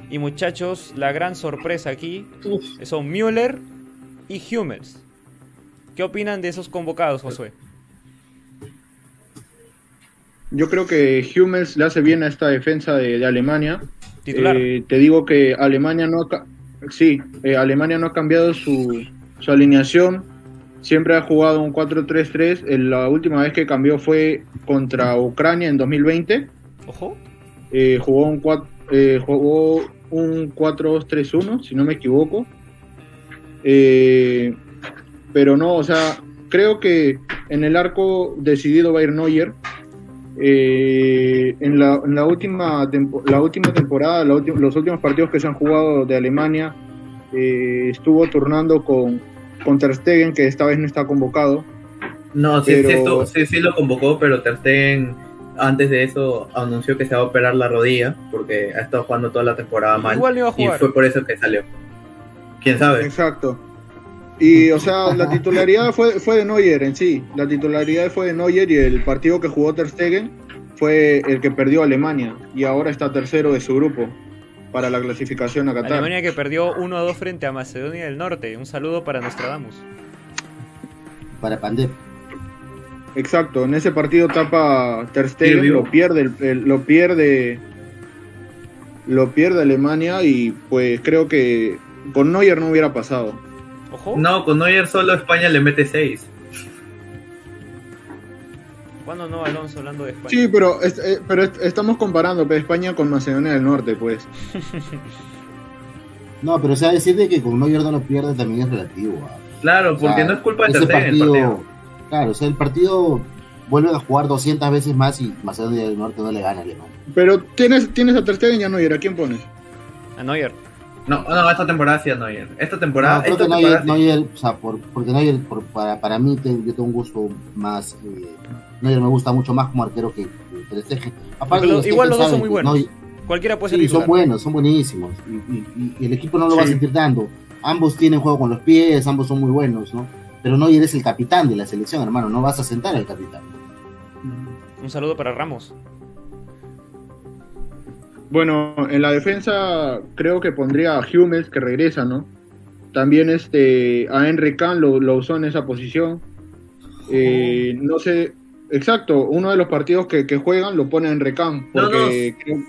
Y muchachos, la gran sorpresa aquí son Müller y Hummels. ¿Qué opinan de esos convocados, Josué? Yo creo que Hummels le hace bien a esta defensa de, de Alemania. Titular. Eh, te digo que Alemania no ha, sí, eh, Alemania no ha cambiado su, su alineación. Siempre ha jugado un 4-3-3. Eh, La última vez que cambió fue contra Ucrania en 2020. Ojo. Eh, jugó un 4 eh, jugó un 4-2-3-1, si no me equivoco. Eh, pero no, o sea, creo que en el arco decidido va a ir Neuer. Eh, en, la, en la última tempo- la última temporada, la ulti- los últimos partidos que se han jugado de Alemania, eh, estuvo turnando con, con Ter Stegen, que esta vez no está convocado. No, sí, Pero- sí, esto- sí, sí lo convocó, pero Ter Stegen antes de eso anunció que se va a operar la rodilla porque ha estado jugando toda la temporada mal Igual iba a y jugar. fue por eso que salió. ¿Quién sabe? Exacto. Y, o sea, la titularidad fue, fue de Neuer en sí. La titularidad fue de Neuer y el partido que jugó Ter Stegen fue el que perdió Alemania. Y ahora está tercero de su grupo para la clasificación a Qatar. Alemania que perdió 1-2 frente a Macedonia del Norte. Un saludo para Nostradamus. Para Pandep. Exacto, en ese partido tapa Ter Stegen, lo pierde, el- el- lo pierde, lo pierde Alemania y pues creo que con Neuer no hubiera pasado. Ojo. No, con Neuer solo España le mete 6. ¿Cuándo no, Alonso, hablando de España? Sí, pero, es- eh, pero est- estamos comparando pues, España con Macedonia del Norte, pues. [LAUGHS] No, pero o sea, decir de que con Neuer no lo pierde también es relativo. ¿ah? Claro, O sea, porque no es culpa de ese partido. Claro, o sea, el partido vuelve a jugar 200 veces más y Macedonia del Norte no le gana a Alemania. Pero tienes, tienes a Ter Stegen y a Neuer, ¿a quién pones? A Neuer. No, no, esta temporada sí a Neuer. Esta temporada, No, creo esta que temporada Neuer, sí. Neuer, o sea, por, porque por- para, para mí, te- yo tengo un gusto más. Eh, Neuer me gusta mucho más como arquero que, que Ter Stegen. Aparte, Pero los igual los dos son muy buenos. Cualquiera puede ser sí, son buenos, son buenísimos. Y, y- y- y el equipo no lo va a sentir dando. Ambos tienen juego con los pies, ambos son muy buenos, ¿no? Pero Neuer es el capitán de la selección, hermano. No vas a sentar al capitán. Un saludo para Ramos. Bueno, en la defensa creo que pondría a Hummels, que regresa, ¿no? También este, a Henry Kahn lo, lo usó en esa posición. Eh, no sé, exacto, uno de los partidos que, que juegan lo pone a Henry Kahn, No, porque creo-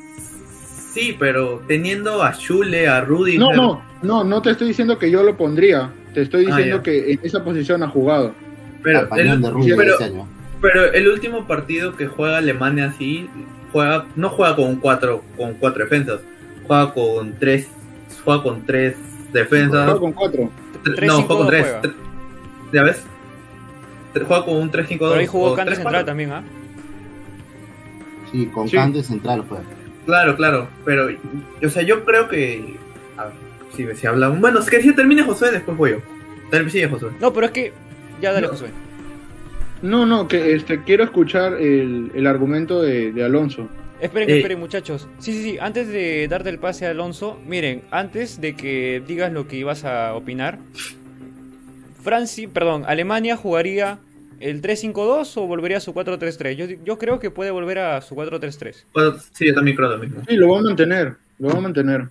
Sí, pero teniendo a Schule, a Rudiger. No, no, no, no te estoy diciendo que yo lo pondría. Te estoy Ah, diciendo que en esa posición ha jugado. Pero el, pero, este año. Pero el último partido que juega Alemania así, juega, no juega con cuatro, con cuatro defensas, juega con tres, juega con tres defensas. Juega con cuatro. Tre- no, 3-5-2 juega con tres. juega. tre- ¿Ya ves? Juega con un 3-5-2. Pero ahí jugó Cante 3-4. Central también, ¿ah? Sí, con Sí. Kante central juega. Claro, claro, pero, o sea, yo creo que, a ver, si, si hablamos, bueno, es que si termine Josué, después voy yo. Sigue Josué. No, pero es que. Ya dale, No. Josué. No, no, que este, quiero escuchar el, el argumento de, de Alonso. Esperen, Eh. esperen, muchachos. Sí, sí, sí. Antes de darte el pase a Alonso, miren, antes de que digas lo que ibas a opinar, Francia, perdón, Alemania jugaría el 3-5-2 o volvería a su 4-3-3. Yo, yo creo que puede volver a su 4-3-3. Bueno, sí, yo también creo lo mismo. Sí, lo va a mantener, lo va a mantener.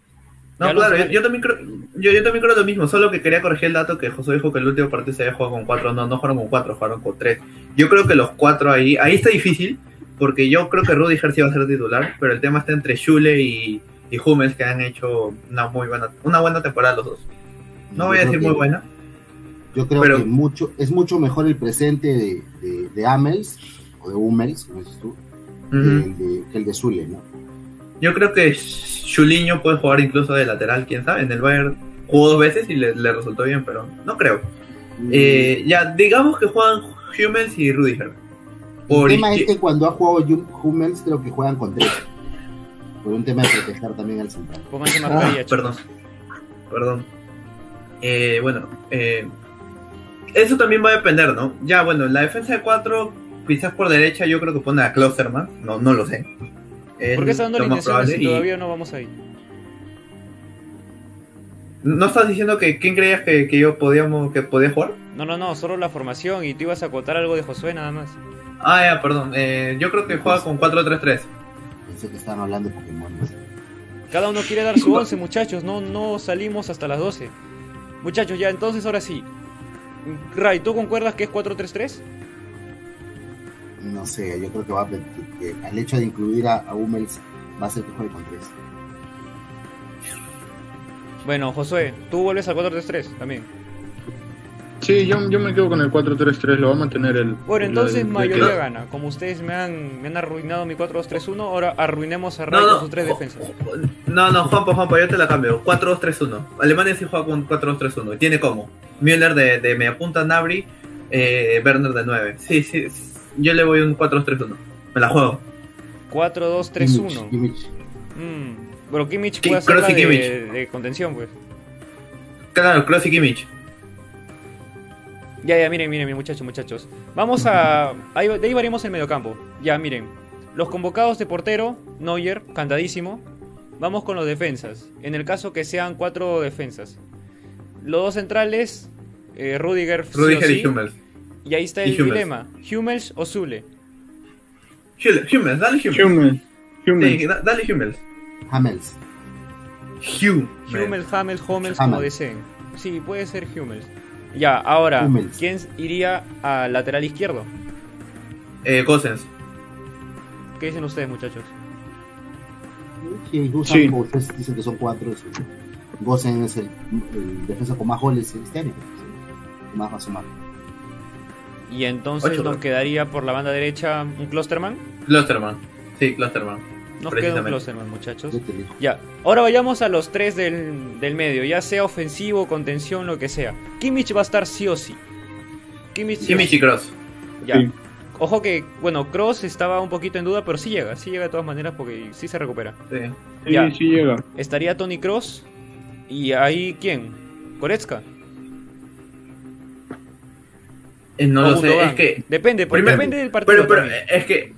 No, claro, yo, yo también creo, yo, yo también creo lo mismo, solo que quería corregir el dato que José dijo que el último partido se había jugado con cuatro, no, no jugaron con cuatro, jugaron con tres. Yo creo que los cuatro ahí, ahí está difícil, porque yo creo que Rudy sí va a ser titular, pero el tema está entre Schule y, y Hummels, que han hecho una muy buena, una buena temporada los dos. No voy a decir que- muy buena. Yo creo pero- que mucho, es mucho mejor el presente de, de, de Amels, o de Hummels, como dices tú, que, el de, que el de Zule, ¿no? Yo creo que Chuliño puede jugar incluso de lateral, quién sabe. En el Bayern jugó dos veces y le, le resultó bien, pero no creo. Eh, ya, digamos que juegan Hummels y Rudiger. Por el tema es que cuando ha jugado Hum- Hummels, creo que juegan con tres. Por un tema de proteger también al central. Pónganse Ah, perdón. Perdón. Eh, bueno, eh, eso también va a depender, ¿no? Ya, bueno, la defensa de cuatro, quizás por derecha, yo creo que pone a Klosterman. No, no lo sé. Es ¿Por qué está dando la más intención probable si y- todavía no vamos ahí? ¿No estás diciendo que quién creías que, que yo podíamos, que podía jugar? No, no, no, solo la formación y tú ibas a acotar algo de Josué nada más. Ah, ya, perdón. Eh, yo creo que juega con 4-3-3. Pensé que estaban hablando de Pokémon. ¿no? Cada uno quiere dar su 11, muchachos, no, no salimos hasta las 12. Muchachos, ya, entonces ahora sí. Ray, ¿tú concuerdas que es 4-3-3? No sé, yo creo que va a que, al hecho de incluir a, a Hummels va a ser que juegue con tres. Bueno, Josué, tú vuelves al 4-3-3 también. Sí, yo, yo me quedo con el 4-3-3, lo va a mantener el. Bueno, entonces el- el- mayoría el- gana. Como ustedes me han, me han arruinado mi 4-2-3-1, ahora arruinemos a Ray No, con no. sus tres defensas. No, no, Juanpa, Juanpa, yo te la cambio. 4-2-3-1. Alemania sí juega con 4-2-3-1. Y tiene como Müller de, de media punta, Nabri, eh, Werner de 9. Sí, sí. Yo le voy un 4-2-3-1. Me la juego. 4-2-3-1. Kimmich, Kimmich. Mm, Pero Kimmich Ki- puede hacer la y de, de contención, pues. Claro, Kroos y Kimmich. Ya, ya, miren, miren, miren, muchachos, muchachos. Vamos a. ahí- de ahí variamos el mediocampo. Ya, miren. Los convocados de portero, Neuer, cantadísimo. Vamos con los defensas. En el caso que sean cuatro defensas. Los dos centrales, eh, Rudiger, sí Rudiger sí. y Hummels. Y ahí está Y el Hummels. dilema: Hummels o Zule. Hummels, Hummels, dale Hummels. Hummels. Hummels. Sí, da- dale Hummels. Hummels. Hummels. Hummels, Hummels, Hummels, Hummels. como deseen. Sí, puede ser Hummels. Ya, ahora, Hummels. ¿quién iría al lateral izquierdo? Eh, Gosens. ¿Qué dicen ustedes, muchachos? Sí, usan, Sí. como ustedes dicen que son cuatro. sí. Gosen es el, el defensa con más goles este año. sí. Más va a sumar. Y entonces Ocho, nos ¿no? quedaría por la banda derecha un Klosterman. Klosterman. Sí, Klosterman. Nos queda un Precisamente. Klosterman, muchachos. Ya, ahora vayamos a los tres del, del medio, ya sea ofensivo, contención, lo que sea. Kimmich va a estar sí o sí. Kimmich, sí o Kimmich sí. y Kroos. Ya. Sí. Ojo que, bueno, Cross estaba un poquito en duda, pero sí llega, sí llega de todas maneras porque sí se recupera. Sí. Sí, Ya. sí llega. Estaría Tony Cross y ahí quién? Goretzka. Eh, no lo sé, Gundogan. es que. Depende, porque Primero- depende del partido. Pero, pero también. es que.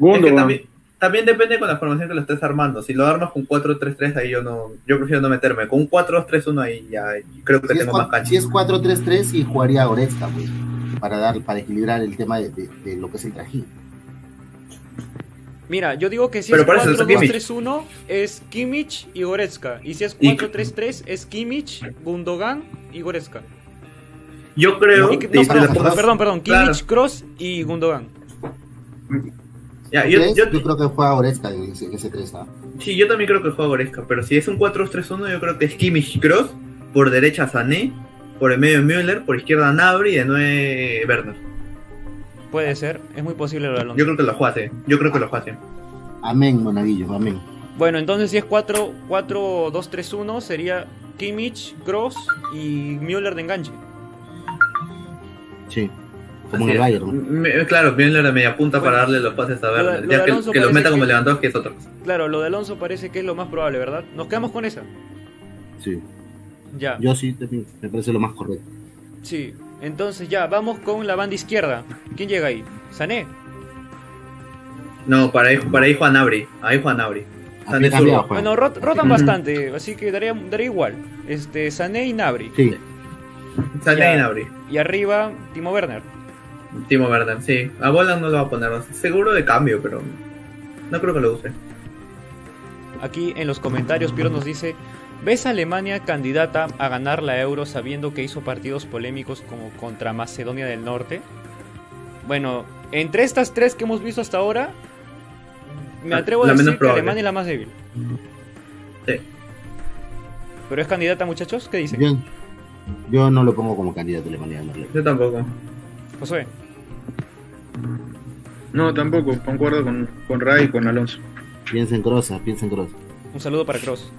Es que también, también depende con la formación que lo estés armando. Si lo armas con 4-3-3, ahí yo no. Yo prefiero no meterme. Con un 4-2-3-1 ahí ya creo que Si tengo más cancha. si es 4-3-3, sí jugaría Goretzka, pues, para dar, para equilibrar el tema de, de- de lo que es el trajín. Mira, yo digo que si Pero es por eso es 4-2-3-1 es Kimmich y Goretzka. Y si es Y- 4-3-3 es Kimmich, Gundogan y Goretzka. Yo creo. Y que- y no, perdón, perdón, perdón, perdón, Claro. Kimmich, Cross y Gundogan. Ya, yo, yo- Yo creo que juega Goretzka en ese, en ese 3 ¿ah? sí, yo también creo que juega Goretzka. Pero si es un 4-2-3-1, yo creo que es Kimmich Cross. Por derecha Sané. Por el medio Müller. Por izquierda Nabri. Y de 9 Werner. Puede ser, es muy posible lo de Alonso. Yo creo que lo juega así. Yo creo que lo juega así. Amén, Monaguillo, amén. Bueno, entonces si es 4 4-2-3-1 sería Kimmich, Cross y Müller de enganche. Sí. Como Así en el. Bayern. ¿no? Me- Claro, Müller de media punta Bueno, para darle los pases a Werner. lo Ya que, los meta como que- Lewandowski es otra cosa. Claro, lo de Alonso parece que es lo más probable, ¿verdad? Nos quedamos con esa. Sí. Ya. Yo sí, me parece lo más correcto. Sí. Entonces ya, vamos con la banda izquierda. ¿Quién llega ahí? ¿Sané? No, para ahí, para ahí Juan Abri. Ahí Juan Abri. Sané cambiado. Bueno, rot- rotan bastante, así que daría, daría igual. Este, Sané y Nabri. Sí, Sané Ya. y Nabri. Y arriba, Timo Werner. Timo Werner, sí. A Bola no lo va a poner. Seguro de cambio, pero no creo que lo use. Aquí en los comentarios Piero nos dice, ¿Ves a Alemania candidata a ganar la Euro sabiendo que hizo partidos polémicos como contra Macedonia del Norte? Bueno, entre estas tres que hemos visto hasta ahora, me atrevo a La decir que. Alemania es la más débil. Sí. ¿Pero es candidata, muchachos? ¿Qué dicen? Yo, yo no lo pongo como candidato a Alemania ganarle. Yo tampoco. Josué. No, tampoco, concuerdo con, con Ray y con Alonso. Piensa en Cross, piensa en Cross. Un saludo para Cross.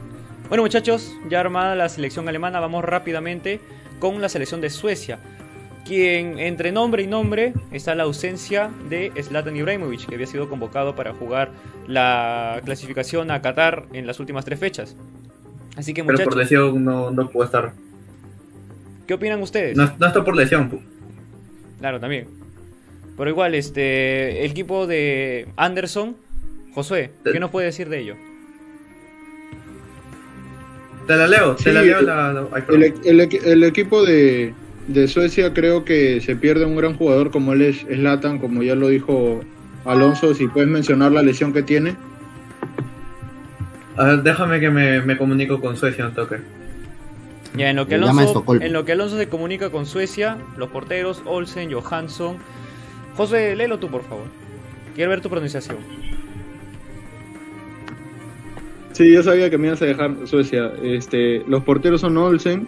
Bueno muchachos, ya armada la selección alemana, vamos rápidamente con la selección de Suecia. Quien entre nombre y nombre está la ausencia de Zlatan Ibrahimovic, que había sido convocado para jugar la clasificación a Qatar en las últimas tres fechas. Así que Pero muchachos, por lesión no, no puedo estar. ¿qué opinan ustedes? No, no está por lesión. Claro, también. Pero igual, este, el equipo de Anderson, Josué, ¿qué nos puede decir de ello? Te la leo, te Sí, la leo el- la. la- ay, El, equipo de, de Suecia creo que se pierde un gran jugador como él es Slatan, como ya lo dijo Alonso, si puedes mencionar la lesión que tiene. A ver, déjame que me, me comunico con Suecia un toque. Ya, en lo que Alonso, Estocolmo. en lo que Alonso se comunica con Suecia, los porteros, Olsen, Johansson. José, léelo tú, por favor. Quiero ver tu pronunciación. Sí, yo sabía que me ibas a dejar Suecia. Este, los porteros son Olsen,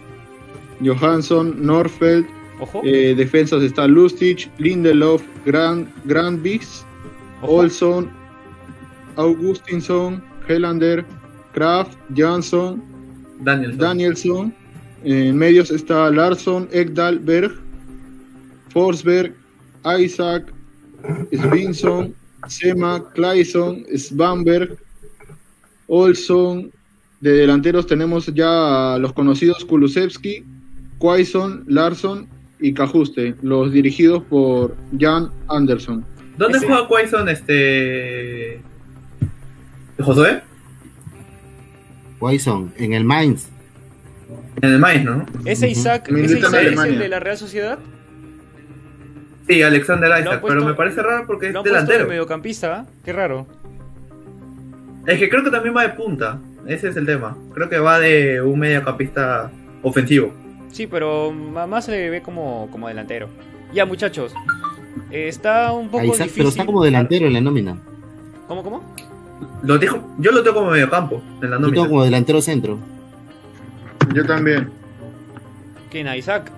Johansson, Norfeld, Ojo. eh, defensas está Lustig, Lindelof, Grand, Grandbis, ojo. Olson, Augustinsson, Helander, Kraft, Jansson, Daniel. Danielson. En medios está Larsson, Ekdal, Berg, Forsberg, Isaac, Svinson, Sema, Clayson, Svanberg, Olson. De delanteros tenemos ya a los conocidos Kulusevski, Quaison, Larsson y Cajuste, los dirigidos por Jan Anderson. ¿Dónde juega Quaison este. Josué? Quaison, en el Mainz. En el Mainz, ¿no? Ese. Isaac, Milita ese Isaac es el de la Real Sociedad. Sí, Alexander Isaac, puesto- pero me parece raro porque es delantero. mediocampista, ¿ah? Qué raro. Es que creo que también va de punta. Ese es el tema. Creo que va de un mediocampista ofensivo. Sí, pero más se le ve como, como delantero. Ya, muchachos. eh, está un poco Isaac, difícil. pero está como delantero en la nómina. ¿Cómo, cómo? Lo dijo, yo lo tengo como mediocampo en la Yo nómina. tengo como delantero centro. Yo también. ¿Quién? ¿A Isaac?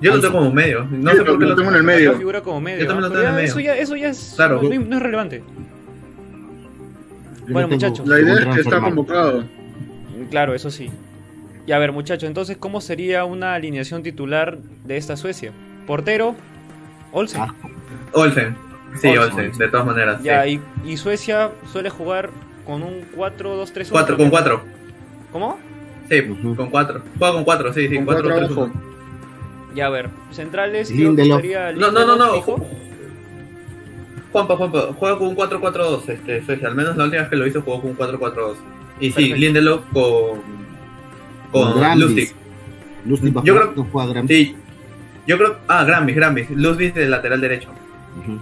Yo lo tengo como medio. No sé por lo- qué lo lo tengo en el medio. figura como medio. Yo también lo tengo en medio. Eso ya, eso ya es. Claro. No, no es relevante. Yo Bueno, muchachos. La idea es que está convocado. Claro, eso sí. Y a ver, muchachos, entonces, ¿cómo sería una alineación titular de esta Suecia? Portero, Olsen. Ah, Olsen. Sí, Olsen. Olsen, de todas maneras. ya, sí. y, y Suecia suele jugar con un 4-2-3-1. Cuatro, con cuatro. ¿Cómo? Sí, con cuatro. Juega con cuatro, sí, sí, Con cuatro, cuatro tres, uno. Ya, a ver, centrales, Lindelof. estaría No, no, no, no. Juanpa, Juanpa, juega con un 4-4-2, este, Suecia. Al menos la última vez que lo hizo jugó con un 4-4-2. Y sí, Perfecto. Lindelof con. Con. Lustig. Lustig Yo creo- no juega. Sí. Yo creo. Ah, Grambis, Grambis. Lustig de lateral derecho. Ujú.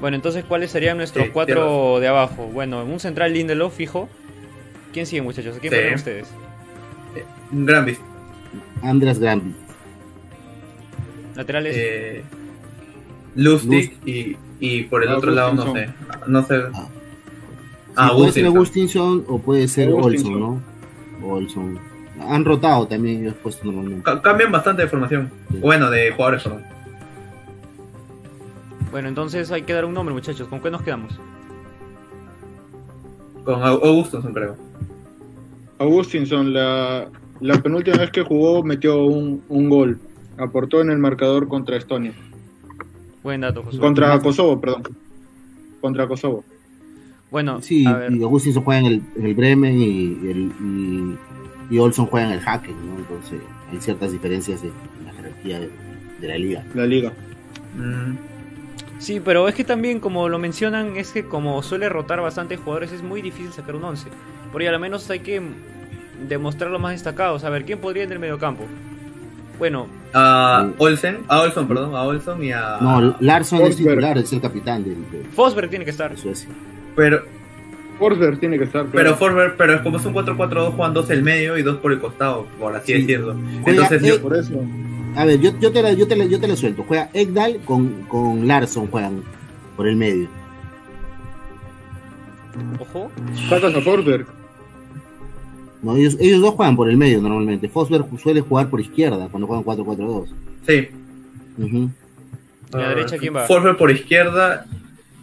Bueno, entonces, ¿cuáles serían nuestros Sí, cuatro de abajo? Bueno, en un central Lindelof fijo. ¿Quién sigue, muchachos? ¿A quién Sí. ponen ustedes? Grambis. Andreas Grambis. Laterales. Eh, Lustig y, y por el otro lado no sé. No sé. Ah. Ah, Sí, puede ser. Agustinson o puede ser. Olson, ¿no? Olson. Han rotado también, yo he puesto normalmente. Ca- Cambian bastante de formación. Sí. Bueno, de jugadores, perdón. Bueno, entonces hay que dar un nombre, muchachos. ¿Con qué nos quedamos? Con Au- Augustusson, creo. Augustinson, la, la penúltima vez que jugó metió un, un gol. Aportó en el marcador contra Estonia. Buen dato, José. Contra Kosovo, perdón. Contra Kosovo. Bueno, Sí, a ver. y Agustinson juega en el, en el Bremen y, y el, y, y Olson juega en el Hacken, ¿no? Entonces hay ciertas diferencias en, en la jerarquía de, de la liga. La liga. Mm, Sí, pero es que también, como lo mencionan, es que como suele rotar bastante jugadores, es muy difícil sacar un 11. Por ahí, al menos hay que demostrar los más destacados. A ver, ¿quién podría en el mediocampo? Bueno, A. Olsen, a Olson, perdón, a Olson y a. No, Larsson es titular, es el capitán del- de, Fosberg tiene que estar. de Suecia. Pero. Forsberg tiene que estar. Pero. Forsberg, pero es como es un 4-4-2, juegan dos el medio y dos por el costado, por así Sí. decirlo. Juega Entonces, yo- por eso. A ver, yo, yo, te la, yo, te la, yo te la suelto. Juega Ekdal con, con Larson, juegan por el medio. Ojo. Sacas a Forsberg. No, ellos, ellos dos juegan por el medio normalmente. Fosberg suele jugar por izquierda cuando juegan 4-4-2. sí. ¿Y la derecha quién va? Forsberg por izquierda.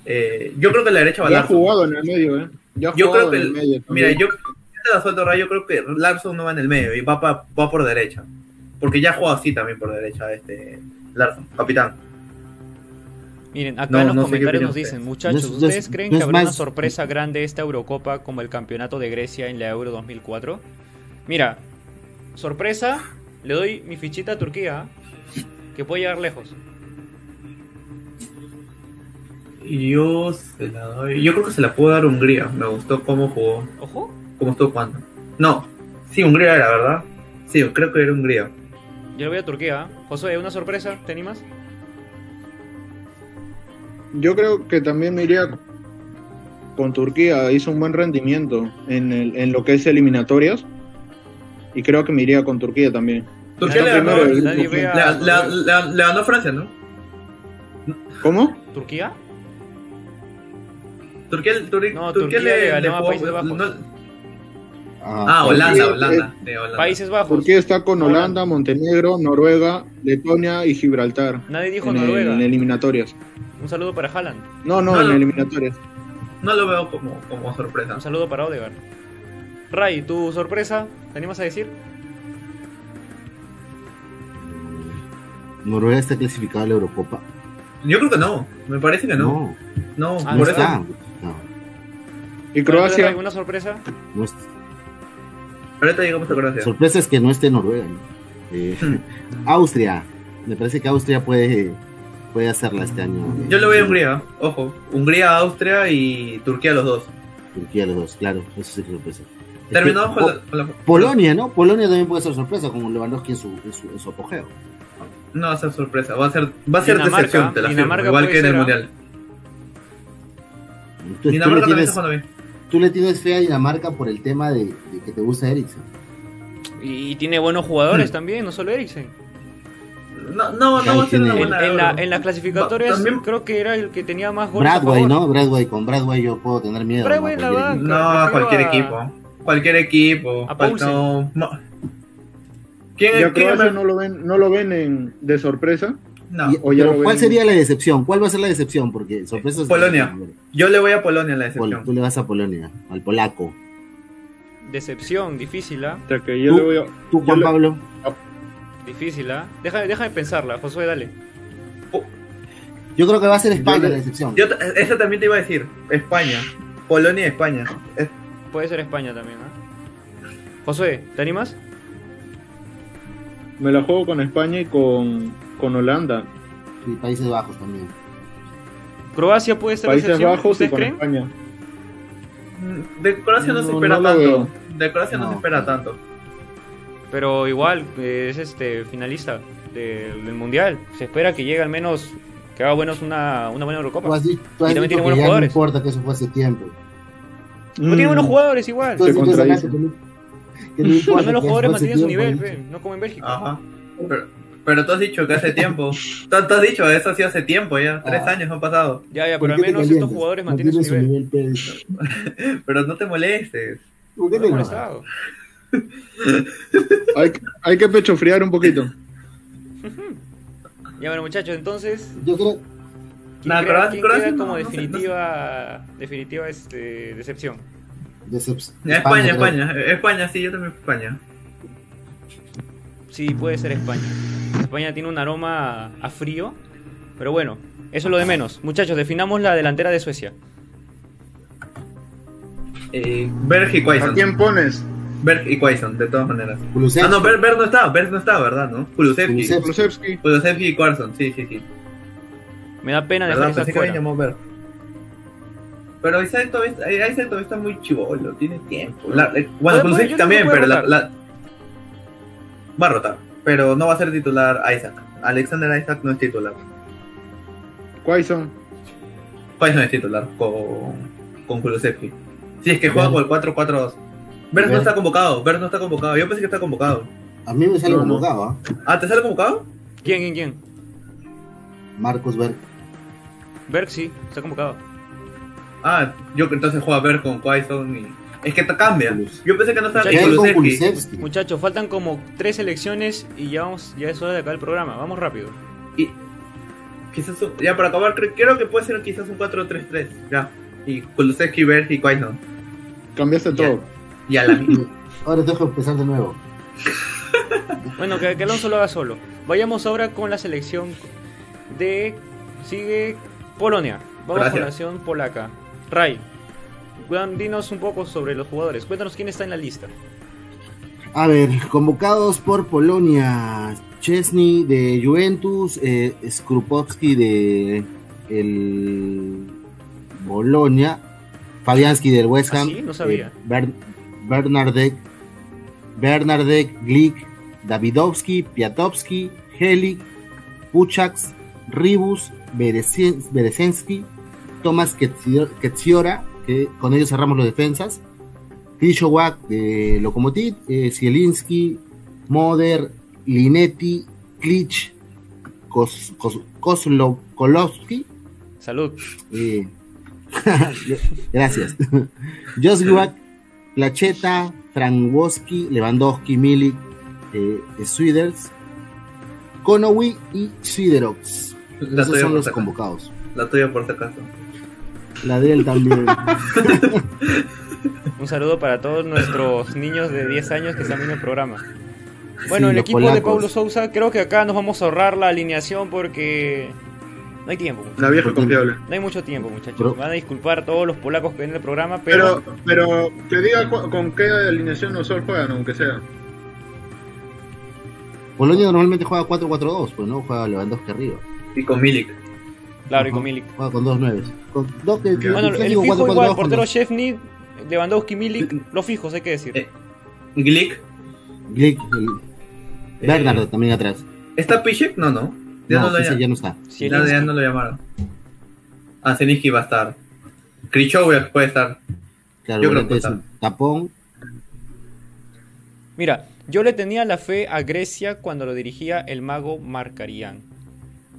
eh, yo creo que la derecha va a Ya ha Larson. jugado en el medio, ¿eh? Ya ha Yo jugado creo que en el el- medio. Mira, también. yo, yo te la suelto, Ray, yo creo que Larson no va en el medio y va, pa- va por derecha. Porque ya ha jugado así también por derecha este Larson, capitán. Miren, acá No, en los no comentarios nos dicen, muchachos, No ¿ustedes es- creen que habrá una sorpresa [LAUGHS] grande esta Eurocopa como el campeonato de Grecia en la Euro 2004? Mira, sorpresa, le doy mi fichita a Turquía, que puede llegar lejos. Yo se la doy. Yo creo que se la puedo dar a Hungría. Me gustó cómo jugó, Ojo, cómo estuvo jugando. No, sí, Hungría era, ¿verdad? Sí, creo que era Hungría. yo le voy a Turquía. ¿eh? Josué, ¿una sorpresa? ¿Te animas? Yo creo que también me iría con Turquía. Hizo un buen rendimiento en, el, en lo que es eliminatorias. Y creo que me iría con Turquía también. Turquía le ganó, le, ganó Francia, ¿no? ¿Cómo? ¿Turquía? Turquía, Turi- No, Turquía, Turquía le ganó a jugó- Países Bajos. no- Ah, ah, Holanda, Holanda. Países Bajos. Turquía está con Holanda, Montenegro, Noruega, Letonia y Gibraltar. Nadie dijo en, el- Noruega. en eliminatorias. Un saludo para Haaland. No, no, No, en eliminatorias. No lo veo como, como sorpresa. Un saludo para Odegaard. Ray, ¿tu sorpresa? ¿Te animas a decir? Noruega está clasificado a la Eurocopa. Yo creo que no. Me parece que no. No, Ah, no por está. eso. No, Y Croacia, Ray, ¿Una sorpresa? no es- Ahorita llegamos a Croacia. sorpresa es que no esté Noruega. ¿no? Eh, [LAUGHS] Austria. Me parece que Austria puede, puede hacerla este año. eh, Yo le voy a Hungría, ojo. Hungría, Austria y Turquía los dos. Turquía los dos, claro. Eso sí que sorpresa. Terminamos con la, con la- Polonia, ¿no? Polonia también puede ser sorpresa, como Lewandowski en su, en su, en su apogeo. No va a ser sorpresa, va a ser, va a ser Dinamarca, decepción, te la firmo, igual que en el ¿ah? mundial. Dinamarca también tienes, está jugando bien. Tú le tienes fe a Dinamarca por el tema de, de que te gusta Eriksen. Y, y tiene buenos jugadores Hmm. también, no solo Eriksen. No, no, no va a ser una En, la- en las clasificatorias También- creo que era el que tenía más goles. a Bradway. ¿no? Bradway, con Bradway yo puedo tener miedo. Bradway ¿no? la Cualquier banca. equipo. No, prefiero cualquier a- equipo. Cualquier equipo. a no. ¿Quién, ¿ya quién Croacia es? no lo ven, no lo ven en- de sorpresa? No, Y- pero ¿cuál sería la decepción? ¿Cuál va a ser la decepción? Porque sorpresas. Polonia. yo le voy a Polonia la Pol- decepción. Tú le vas a Polonia, al polaco. Decepción, difícil, ¿ah? O sea que yo Tú- le voy a. Tú, yo Juan le- Pablo. Difícil, ¿ah? Déjame, déjame pensarla, Josué, dale. Yo creo que va a ser España Yo la decepción. Yo, también te iba a decir. España. Polonia y España. Es- Puede ser España también, ¿ah? Josué, ¿te animas? Me la juego con España y con, con Holanda. Y Países Bajos también. Croacia puede ser Países decepción, Bajos y ¿ustedes con creen? España. De Croacia no, se espera no tanto. De Croacia no, No. se espera tanto. Pero igual, es este finalista de- del Mundial. Se espera que llegue al menos, que haga buenos una, una buena Tú Eurocopa. has, tú has Y también tiene buenos ya jugadores. no importa que eso fue hace tiempo. No tiene buenos Mm. jugadores igual. Se contradice. que no- que no [LAUGHS] importa Al menos los jugadores mantienen su nivel, fe, no como en Bélgica. Ajá. Pero, pero tú has dicho que hace [LAUGHS] tiempo. tú, tú has dicho, eso ha sido hace tiempo ya. Tres Ah. años han pasado. Ya, ya, ¿Por pero al menos estos jugadores mantienen su nivel. [LAUGHS] Pero no te molestes. ¿Por qué No te molestado. Hay, hay que pechofriar un poquito. [LAUGHS] Ya, bueno, muchachos, entonces. Yo creo, ¿Quién, Nah, crea- Croacia- quién Croacia queda no, como no no definitiva, definitiva este, decepción? decep- España, creo. España. España, sí, yo también España. Sí, puede ser España. España tiene un aroma a frío, pero bueno, eso es lo de menos. Muchachos, definamos la delantera de Suecia. Eh, Berg y ¿A Quaison. quién pones? Berg y Quaison, de todas maneras. Kulusevski. Ah, no, Berg, Berg no está. Berg no está, ¿verdad? ¿No? Kulusevski. Kulusevski. Kulusevski. Y Quaison, sí, sí, sí. Me da pena dejar ¿Verdad? esa Pensé que habían fuera. llamado Berg. Pero Isaac todavía, está- muy chivolo, tiene tiempo. La- eh, bueno, Puede- Kulusevski también, pero la- va a rotar. Pero no va a ser titular Isaac. Alexander Isaac no es titular. Quaison. Quaison es titular con, con Kulusevski. Si es que juega con el 4-4-2. Vers no está convocado, Vers no está convocado. Yo pensé que está convocado. A mí me sale No, convocado, ¿ah? Ah, ¿te sale convocado? ¿Quién, quién, quién? Marcos Berg. Berg sí, está convocado. Ah, yo que entonces juega Vers con Quaison y. Es que te cambia. Yo pensé que no estaba Ya, ¿Qué y hay con Kulusevski. Kulusevski? Muchachos, faltan como tres elecciones y ya vamos, ya es hora de acabar el programa. Vamos rápido. Y quizás un- ya para acabar, creo, creo que puede ser quizás un 4-3-3. Ya. Y Kulusevski, Vers y Quaison. Cambiaste todo. Y a la misma. [LAUGHS] Ahora que empezar de nuevo. [LAUGHS] Bueno, que, que Alonso lo haga solo. Vayamos ahora con la selección de. Sigue Polonia. Vamos Gracias. con la nación polaca. Ray, dinos un poco sobre los jugadores. Cuéntanos quién está en la lista. A ver, convocados por Polonia, Chesney de Juventus, eh, Skrupowski de el Bolonia, Fabianski del West ¿Ah, Ham, sí? No sabía. eh, Ber- Bernardek, Bernardek, Glick, Davidowski, Piatowski, Helik, Puchaks, Ribus, Beresensky, Tomás Ketzi- Ketziora, que con ellos cerramos los defensas, Krishowak de Lokomotiv, eh, Zielinski, Moder, Linetti, Klitsch, Kos, Kos- Kozlov- Kolowski, Salud. eh, [LAUGHS] gracias. [LAUGHS] Josgiwak, Placheta, Frankowski, Lewandowski, Milik, eh, Swiders, Konowi y Siderox. La Esos tuya son los convocados. La tuya por si acaso. La de él también. Un saludo para todos nuestros niños de 10 años que están viendo el programa. Bueno, Sí, el equipo de. Paulo Sousa, creo que acá nos vamos a ahorrar la alineación porque no hay tiempo. muchachos. La vieja confiable. No hay mucho tiempo, muchachos. Pero- Van a disculpar a todos los polacos que ven el programa, pero, Pero, pero que diga con qué alineación no solo juegan, aunque sea. Polonia normalmente juega 4-4-2, pues no juega Lewandowski arriba. Y con Milik. Claro, y con Milik. Juega con dos nueves. Con dos que, que- Bueno, el fijo 4-4-2 igual, portero dos. Chefny, Lewandowski, Milik, los fijos, hay que decir. Eh, Glick. Glick, eh, Bernardo también atrás. ¿Está Piszek? No, no. Ya no, No, lo ya no está. Ya, ya no lo llamaron. Ah, Zielinski va a estar. Krzysztof puede estar. Claro, Yo creo que es un tapón. Mira, yo le tenía la fe a Grecia cuando lo dirigía el mago Marcarián.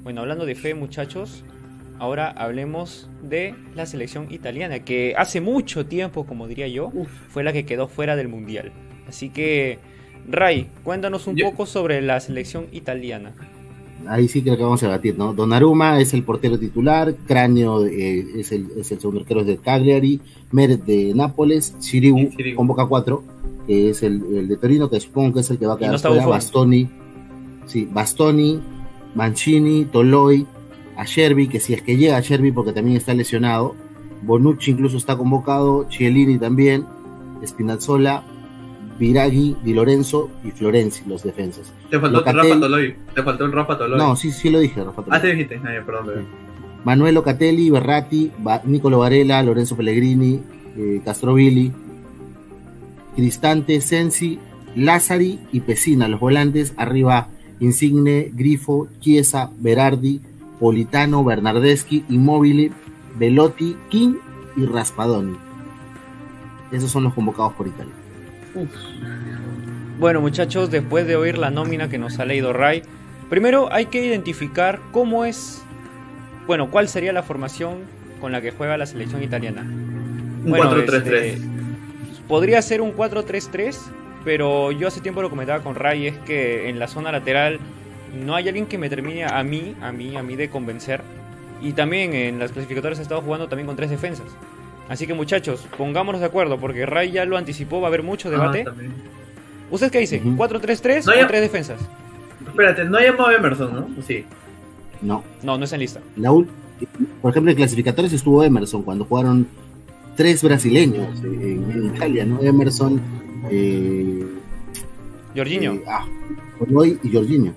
Bueno, hablando de fe, muchachos, ahora hablemos de la selección italiana, que hace mucho tiempo, como diría yo, fue la que quedó fuera del mundial. Así que, Ray, cuéntanos un Yo- poco sobre la selección italiana. Ahí sí creo que vamos a debatir, ¿no? Donnarumma es el portero titular, Cráneo eh, es, el, es el segundo arquero de Cagliari, Meret de Nápoles, Sirigu Sirigu. convoca cuatro, que es el, el de Torino, que supongo que es el que va a quedar no fuera. Bastoni, sí, Bastoni, Mancini, Toloi, Acerbi, que si es que llega Acerbi porque también está lesionado, Bonucci incluso está convocado, Chiellini también, Spinazzola, Viraghi, Di Lorenzo y Florenzi, los defensas. Te faltó. Rafa Toloy. Te faltó el Rafa Toloy. No, sí, sí lo dije, Rafa. Ah, sí dijiste. Ya, perdón, bebé. Manuel Locatelli, Berratti, Ba- Nicolo Varela, Lorenzo Pellegrini, eh, Castrovilli, Cristante, Sensi, Lazzari y Pesina, los volantes, arriba Insigne, Grifo, Chiesa, Berardi, Politano, Bernardeschi, Immobile, Velotti, King y Raspadoni. Esos son los convocados por Italia. Bueno, muchachos, después de oír la nómina que nos ha leído Ray, primero hay que identificar cómo es, bueno, cuál sería la formación con la que juega la selección italiana. Un Bueno, 4-3-3. este, podría ser un 4-3-3, pero yo hace tiempo lo comentaba con Ray, es que en la zona lateral no hay alguien que me termine a mí, a mí, a mí de convencer. Y también en las clasificatorias he estado jugando también con tres defensas. Así que muchachos, pongámonos de acuerdo, porque Ray ya lo anticipó, va a haber mucho debate. Ah, también. ¿Ustedes qué dicen? Ujú. ¿4-3-3 No, o ya- tres defensas? Espérate, no ha llamado a Emerson, ¿no? ¿O Sí. No. No, no está en lista. La ul- por ejemplo, en clasificatorios estuvo Emerson cuando jugaron tres brasileños eh, en, en Italia, ¿no? Emerson, eh, Jorginho. eh, ah, y Jorginho,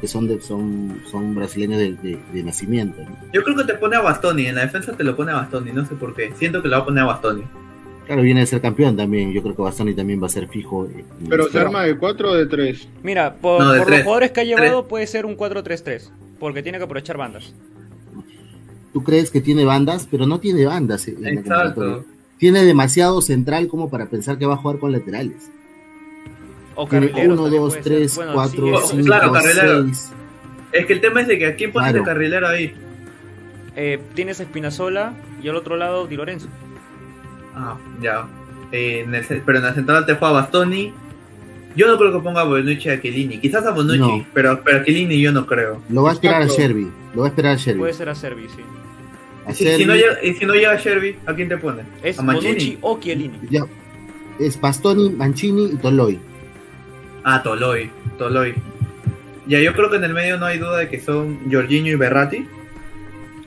que son de, son, son brasileños de, de- de nacimiento. ¿no? Yo creo que te pone a Bastoni. En la defensa te lo pone a Bastoni. No sé por qué. Siento que lo va a poner a Bastoni. Claro, viene de ser campeón también. Yo creo que Bastoni también va a ser fijo. Pero se arma de 4 o de 3. Mira, por, No, de por tres. los jugadores que ha llevado puede ser un 4-3-3, porque tiene que aprovechar bandas. Tú crees que tiene bandas, pero no tiene bandas. eh, en Exacto. tiene demasiado central como para pensar que va a jugar con laterales. O Tiene carrileros 1, también 2, puede ser. 3, Bueno, 4, sí, 5, claro, carrilero. 6. Es que el tema es de que a quién pones Claro. de carrilero ahí. eh, tienes a Espinazola y al otro lado Di Lorenzo. Ah, ya. Eh, en el pero en la central te juega Bastoni. Yo no creo que ponga a Bonucci y a Chiellini. Quizás a Bonucci, No. pero, pero a Chiellini yo no creo. Lo va a esperar a Exacto. Sherby. Lo va a esperar a Sherby. Puede ser a Servi, sí. A Y si, Sherby, si no llega, y si no llega Sherby, ¿a quién te pone? Es ¿A Mancini? Bonucci o Chiellini. ya, es Bastoni, Mancini y Toloy. Ah, Toloy. Toloy. Ya, yo creo que en el medio no hay duda de que son Jorginho y Berratti.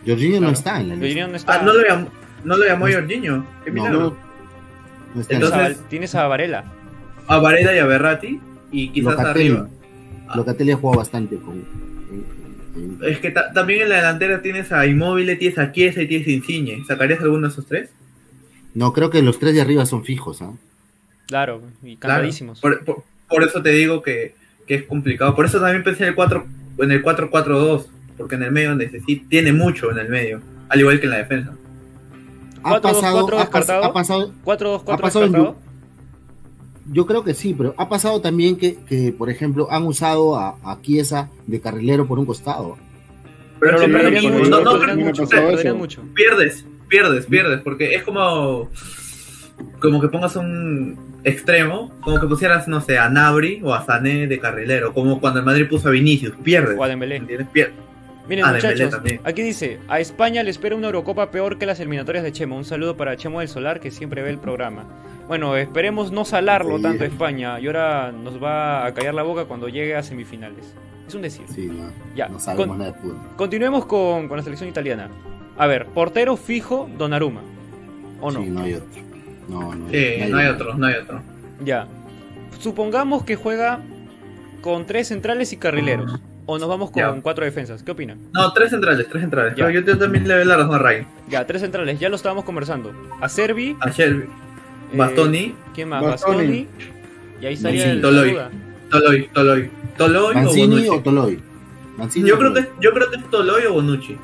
Jorginho no está en la lista. no está. Ah, no lo llamó, no lo llamó No. Jorginho. Qué No, milagro. Entonces- a, tienes a Varela. A Varela y a Berratti. Y quizás Locatelli. arriba. Locatelli ha jugado bastante con. en- en- Es que ta- también en la delantera tienes a Immobile, tienes a Chiesa y tienes a Insigne. ¿Sacarías alguno de esos tres? No, creo que los tres de arriba son fijos. ¿ah? Claro, y Claro. cantadísimos. Por, por- por eso te digo que, que es complicado. Por eso también pensé en el 4 en el 4-4-2. Porque en el medio necesita, tiene mucho en el medio. Al igual que en la defensa. Ha Cuatro, dos, pasado, cuatro ha, pas- ha pasado, 4-2-4 ha pasado descartado. yo creo que sí, pero ha pasado también que, que, por ejemplo, han usado a, a Chiesa de carrilero por un costado. Pero lo Sí, perderían sí, mucho, no, no, no mucho. Pierdes, pierdes, pierdes. Porque es como. Como que pongas un extremo. Como que pusieras, no sé, a Nabri o a Sané de carrilero. Como cuando el Madrid puso a Vinicius. Pierdes. O a Dembélé. ¿Entiendes? Pier- Miren, Ah, muchachos, aquí dice: A España le espera una Eurocopa peor que las eliminatorias de Chemo. Un saludo para Chemo del Solar, que siempre ve el programa. Bueno, esperemos no salarlo Sí. tanto a España. Y ahora nos va a callar la boca cuando llegue a semifinales. Es un decir. Sí, no, Ya, no sabemos con- nada de fútbol. Continuemos con, con la selección italiana. A ver, portero fijo, Donnarumma. ¿O no? Sí, no hay otro. No, no, Sí, no hay otro, no hay otro. Ya. Supongamos que juega con tres centrales y carrileros. O nos vamos con Ya. cuatro defensas. ¿Qué opinan? No, tres centrales, tres centrales. Ya. Pero yo, yo también le doy la razón a Ray. Ya, tres centrales. Ya lo estábamos conversando. A Servi. A Shelby, eh, Bastoni, ¿Quién más? Bastoni. Bastoni. Y ahí estaría Mancini. el Toloy. Toloy, Toloy. Toloy o Mancini Bonucci. o Toloy. Mancini Yo o creo, Toloy. que, yo creo que es Toloy o Bonucci.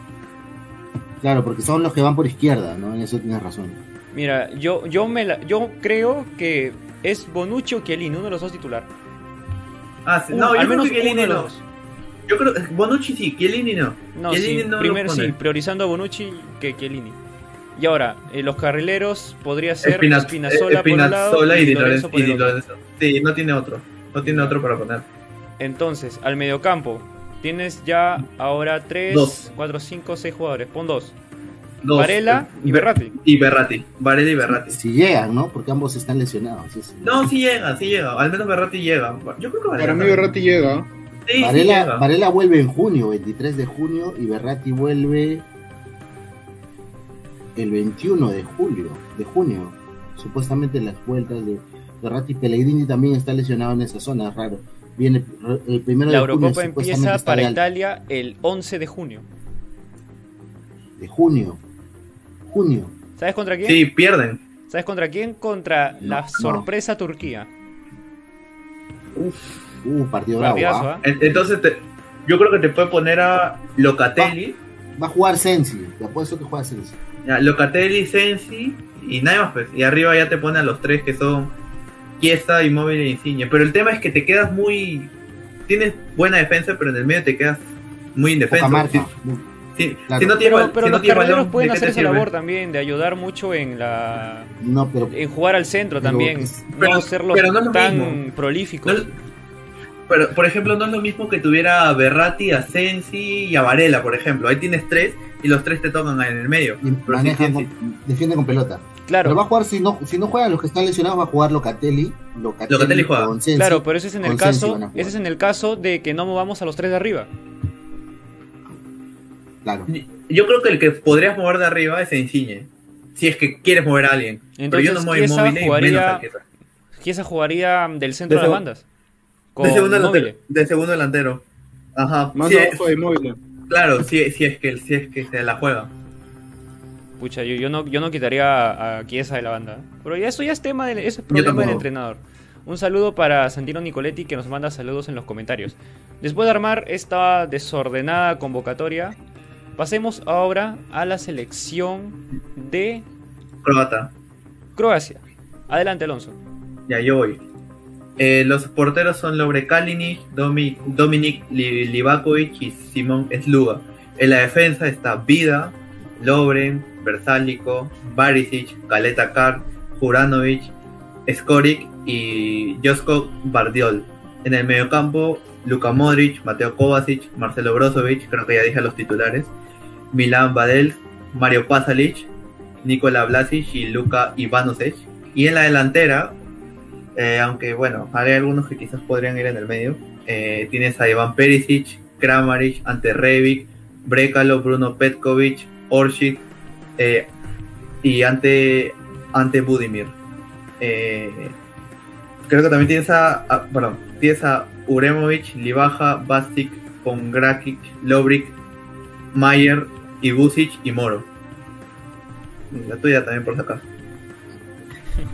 Claro, porque son los que van por izquierda, ¿no? En eso tienes razón. Mira, yo, yo, me la- yo creo que es Bonucci o Chiellini, uno de los dos titular. Ah, sí. No, yo al creo menos que Chiellini uno de los no. dos. Yo creo Bonucci sí, Chiellini no. No, Chiellini sí, no primero sí, priorizando a Bonucci que Chiellini. Y ahora, eh, los carrileros podría ser Espina- Espinazola, por un lado y Di Lorenzo Lorenzo. por y el Di. Lorenzo. Sí, no tiene otro. No tiene otro para poner. Entonces, al mediocampo, tienes ya ahora 3, Dos. 4, 5, 6 jugadores. Pon dos. Dos. Varela y Berratti. Y Berratti. Varela y Berratti. Si llegan, ¿no? Porque ambos están lesionados. No, sí llega, sí llega. Al menos Berratti llega. Yo creo que Varela. Para mí. Berratti llega. Sí, sí Varela, llega. Varela vuelve en junio, 23 de junio, y Berratti vuelve el 21 de julio, de junio. Supuestamente las vueltas de Berratti Pellegrini también está lesionado en esa zona, es raro. Viene el primero La de junio, Eurocopa supuestamente empieza para Italia el 11 de junio. de junio. Junio. ¿Sabes contra quién? Sí, pierden. ¿Sabes contra quién? Contra la No, sorpresa Turquía. Uh, partido bravo. Partidazo, ¿ah? ¿ah? En- Entonces, te- yo creo que te puede poner a Locatelli. Va a jugar Sensi, te apuesto que juega Sensi. Ya, Locatelli, Sensi y nada más pues. Y arriba ya te pone a los tres que son Chiesa, Immobile e Insigne. Pero el tema es que te quedas muy... Tienes buena defensa, pero en el medio te quedas muy indefenso. Poca marca. Si- Claro. si no tienes, Pero, pero si no los balón, pueden ¿de qué hacer esa labor también, de ayudar mucho en la No, pero en jugar al centro también. es- pero- no ser los pero no tan mismo. prolíficos. Pero, por ejemplo, no es lo mismo que tuviera a Berratti, a Sensi y a Varela, por ejemplo. Ahí tienes tres y los tres te tocan en el medio. y sí, con- defiende con pelota. claro, Pero va a jugar, si no, si no juegan los que están lesionados, va a jugar Locatelli. Locatelli, Locatelli juega. con Sensi. claro, pero ese es en el caso, ese es en el caso de que no movamos a los tres de arriba. Claro. Yo creo que el que podrías mover de arriba es Insigne. Si es que quieres mover a alguien. pero yo no Entonces, muevo inmóvil menos jugaría- a Chiesa. Chiesa jugaría del centro De de, las bandas. Con De segundo, delantero, de segundo delantero. Ajá. Más Sí, abajo de claro, si, si es que, si es que se la juega. Pucha, yo, yo no, yo no quitaría a, Chiesa de la banda. Pero ya eso ya es tema del, eso es problema del entrenador. Un saludo para Santino Nicoletti que nos manda saludos en los comentarios. Después de armar esta desordenada convocatoria, pasemos ahora a la selección de Croata. Croacia. Adelante, Alonso. Ya, yo voy. Eh, los porteros son Lobre Kalinic, Domi, Dominik Li- Livakovic y Simón Sluga. En la defensa está Vida, Lobren, Versálico, Barisic, Kaleta Kar, Juranovic, Skoric y Josko Bardiol. En el mediocampo, Luka Modric, Mateo Kovacic, Marcelo Brozovic, creo que ya dije los titulares, Milan Badel, Mario Pasalic, Nikola Vlasic y Luka Ivanovic. Y en la delantera, eh, aunque bueno, hay algunos que quizás podrían ir en el medio, eh, tienes a Iván Perisic, Kramaric, Ante Rebic, Brekalo, Bruno Petkovic, Orsic eh, y ante, ante Budimir. Creo que también tienes a, a- perdón, tienes a Uremovic, Libaja, Bastic, Pongrakic, Lobric, Mayer, Ibusic y Moro. La tuya también por sacar.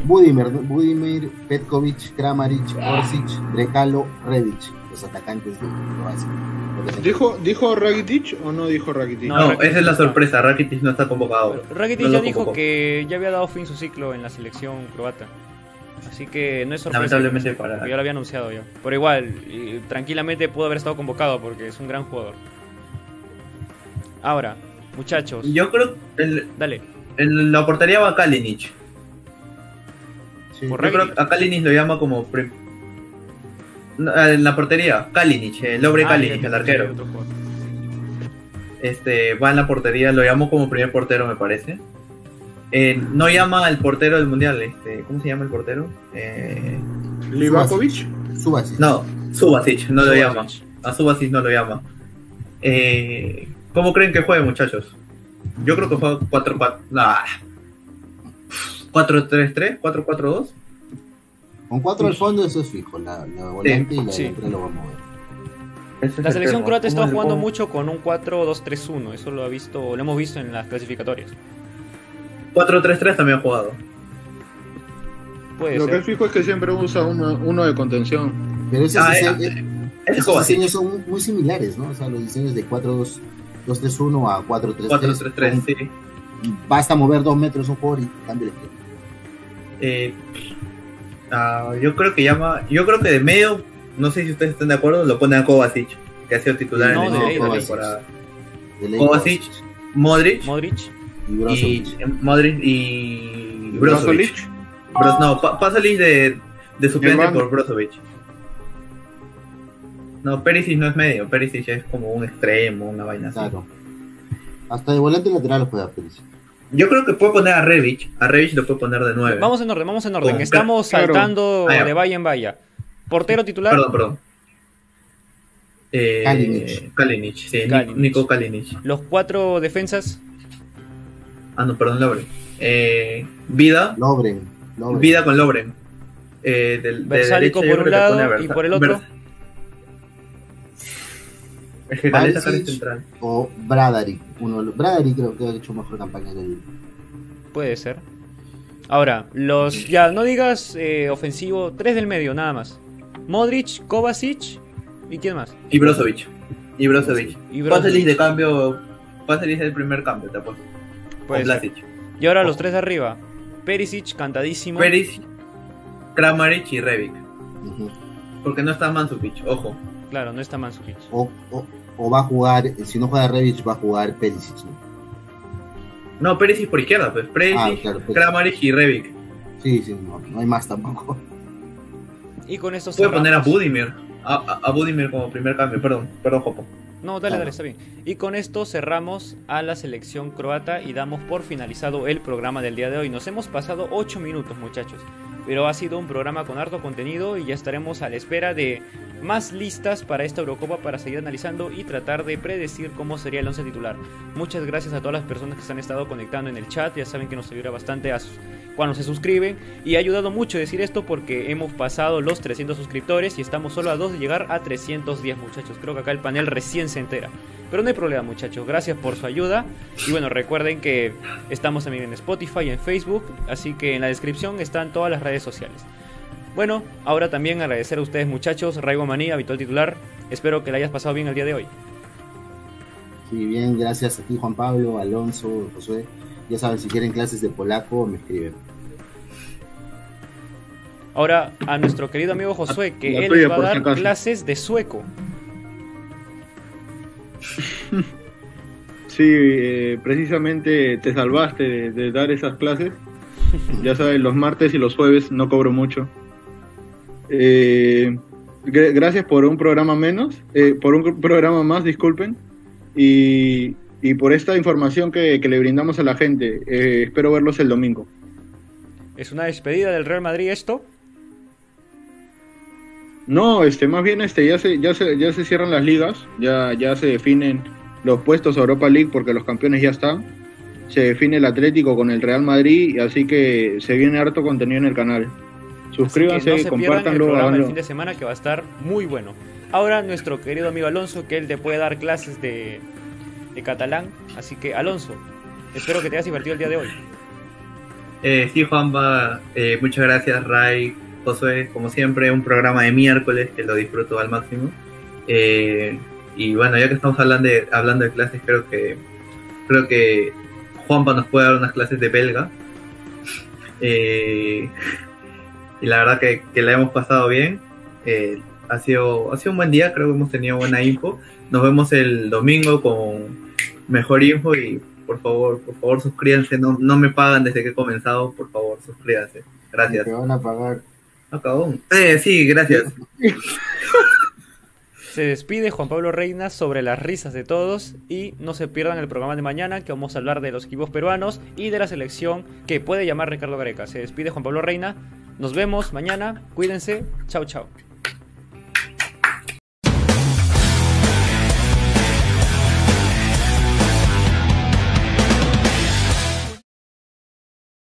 Budimir, Budimir, Petkovic, Kramaric, Orsic, Brekalo, Revic, los atacantes de Croacia. ¿Dijo, ¿Dijo Rakitic o no dijo Rakitic? No, No, Rakitic esa es la sorpresa. Rakitic no está convocado. Rakitic No ya dijo convocó. que ya había dado fin su ciclo en la selección croata. Así que no es sorpresa. Lamentablemente para- Ya lo había anunciado ya. Pero igual, y tranquilamente pudo haber estado convocado porque es un gran jugador. Ahora, muchachos, Yo creo que el- dale. en la portería va Kalinic. Sí. Por Yo creo que a Kalinic lo llama como. No, En la portería, Kalinic, el Lobre Ah, Kalinic, el arquero. Este, va en la portería, lo llamo como primer portero, me parece. Eh, no llama al portero del mundial, este, ¿cómo se llama el portero? Eh, Livakovic. Subasic. no, Subasic, no lo llama. A Subasic no lo llama. Eh, ¿Cómo creen que juegue, muchachos? Yo creo que juega 4-4. Nah. 4-3-3, 4-4-2. Con cuatro al fondo, eso es fijo. La, la volante y la sí. delantera lo va a mover. Ese La el selección croata ¿Cómo- jugando mucho con un 4-2-3-1. Eso lo ha visto, lo hemos visto en las clasificatorias. 4-3-3 también ha jugado. Puede Lo que ser. es fijo es que siempre usa uno, uno de contención. Pero esos, Ah, dise- eh, eh, Ese es esos diseños son muy similares, ¿no? O sea, los diseños de 4-2-3-1 a 4-3-3. 4-3-3, sí. Basta mover dos metros un jugador y cambia el esquema. Eh, ah, yo creo que llama. Yo creo que de medio, no sé si ustedes están de acuerdo, lo pone a Kovacic, que ha sido titular No, en de el de ley. temporada. Kovacic, Modric Modric. y y Brozovic. Modric y Brozovic. Brozovic. No, pa Pasalic de, de suplente por Brozovic. No, Perisic no es medio, Perisic es como un extremo, una vaina así. Claro. Hasta de volante lateral juega Perisic. Yo creo que puede poner a Revic, a Revic lo puede poner de 9. Vamos en orden, vamos en orden. Con- Estamos claro. saltando Ah, de valla en valla. Portero titular. Perdón, perdón. Eh, Kalinic. Kalinic, sí, Ni- Kalinic. Nico Kalinic. Los cuatro defensas. Ah, no, perdón, Lobren. Eh, Vida, Lobren. Lobren. Vida con Lobren. Eh, del, de Versálico por un lado y por el otro. Vers- Es que central. O Bradaric. Uno, Bradaric creo que ha hecho mejor campaña que el. Puede ser. Ahora, los. Ya, no digas eh, ofensivo. Tres del medio, nada más. Modric, Kovacic. ¿Y quién más? Y Brozovic. Y Brozovic. Y Brozovic. De cambio. Pasalic es el primer cambio, te apuesto. Puede o ser. Vlasic. Y ahora los tres de arriba. Perisic, cantadísimo. Perisic, Kramaric y Revic. Porque no está Mansukic, ojo. Claro, no está Mansukic. o, o, o va a jugar, si no juega Revic, va a jugar Perisic. ¿no? No, Perisic por izquierda, pues. Perisic, Ah, claro, Perisic. Kramaric y Revic. Sí, sí, no, no hay más tampoco. Y con esto Puede poner a cerramos- Budimir. A, a, a Budimir como primer cambio, perdón, perdón, Jopo. No, dale, dale, está bien. Y con esto cerramos a la selección croata y damos por finalizado el programa del día de hoy. Nos hemos pasado 8 minutos, muchachos. Pero ha sido un programa con harto contenido y ya estaremos a la espera de más listas para esta Eurocopa para seguir analizando y tratar de predecir cómo sería el 11 titular. Muchas gracias a todas las personas que se han estado conectando en el chat. Ya saben que nos ayuda bastante cuando se suscriben. Y ha ayudado mucho decir esto porque hemos pasado los 300 suscriptores y estamos solo a dos de llegar a 310 muchachos. Creo que acá el panel recién se entera. Pero no hay problema muchachos, gracias por su ayuda. Y bueno, recuerden que estamos también en Spotify y en Facebook. Así que en la descripción están todas las redes sociales. Bueno, ahora también agradecer a ustedes muchachos. Raigo Maní, habitual titular. Espero que la hayas pasado bien el día de hoy. Sí, bien, gracias a ti, Juan Pablo, Alonso, Josué. Ya saben, si quieren clases de polaco, me escriben. Ahora a nuestro querido amigo Josué, que La él tuya, les va a si dar clases de sueco. [LAUGHS] Sí, eh, precisamente te salvaste de, dar esas clases. Ya sabes, los martes y los jueves no cobro mucho. Eh, gr- gracias por un programa menos, eh, por un programa más, disculpen, y, y por esta información que, que le brindamos a la gente. Espero verlos el domingo. ¿Es una despedida del Real Madrid esto? No, este, más bien este, ya se, ya se, ya se cierran las ligas, ya, ya se definen los puestos a Europa League porque los campeones ya están. Se define el Atlético con el Real Madrid, así que se viene harto contenido en el canal. Suscríbanse, no se pierdan el programa del fin de semana que va a estar muy bueno. Ahora nuestro querido amigo Alonso, que él te puede dar clases de, de catalán. Así que Alonso, espero que te hayas divertido el día de hoy. Eh, sí, Juanpa, eh, muchas gracias, Ray, Josué, como siempre, un programa de miércoles que lo disfruto al máximo. Eh, y bueno, ya que estamos hablando de, hablando de clases, creo que creo que Juanpa nos puede dar unas clases de belga. Eh, y la verdad que, la hemos pasado bien. Eh, ha, sido, ha sido un buen día, creo que hemos tenido buena info. Nos vemos el domingo con mejor info y por favor, por favor suscríbanse, no, no me pagan desde que he comenzado, por favor, suscríbanse. Gracias. Te van a pagar. Acabó. Eh, sí, gracias. [LAUGHS] Se despide Juan Pablo Reina sobre las risas de todos y no se pierdan el programa de mañana que vamos a hablar de los equipos peruanos y de la selección que puede llamar Ricardo Gareca. Se despide Juan Pablo Reina. Nos vemos mañana. Cuídense. Chao, chao.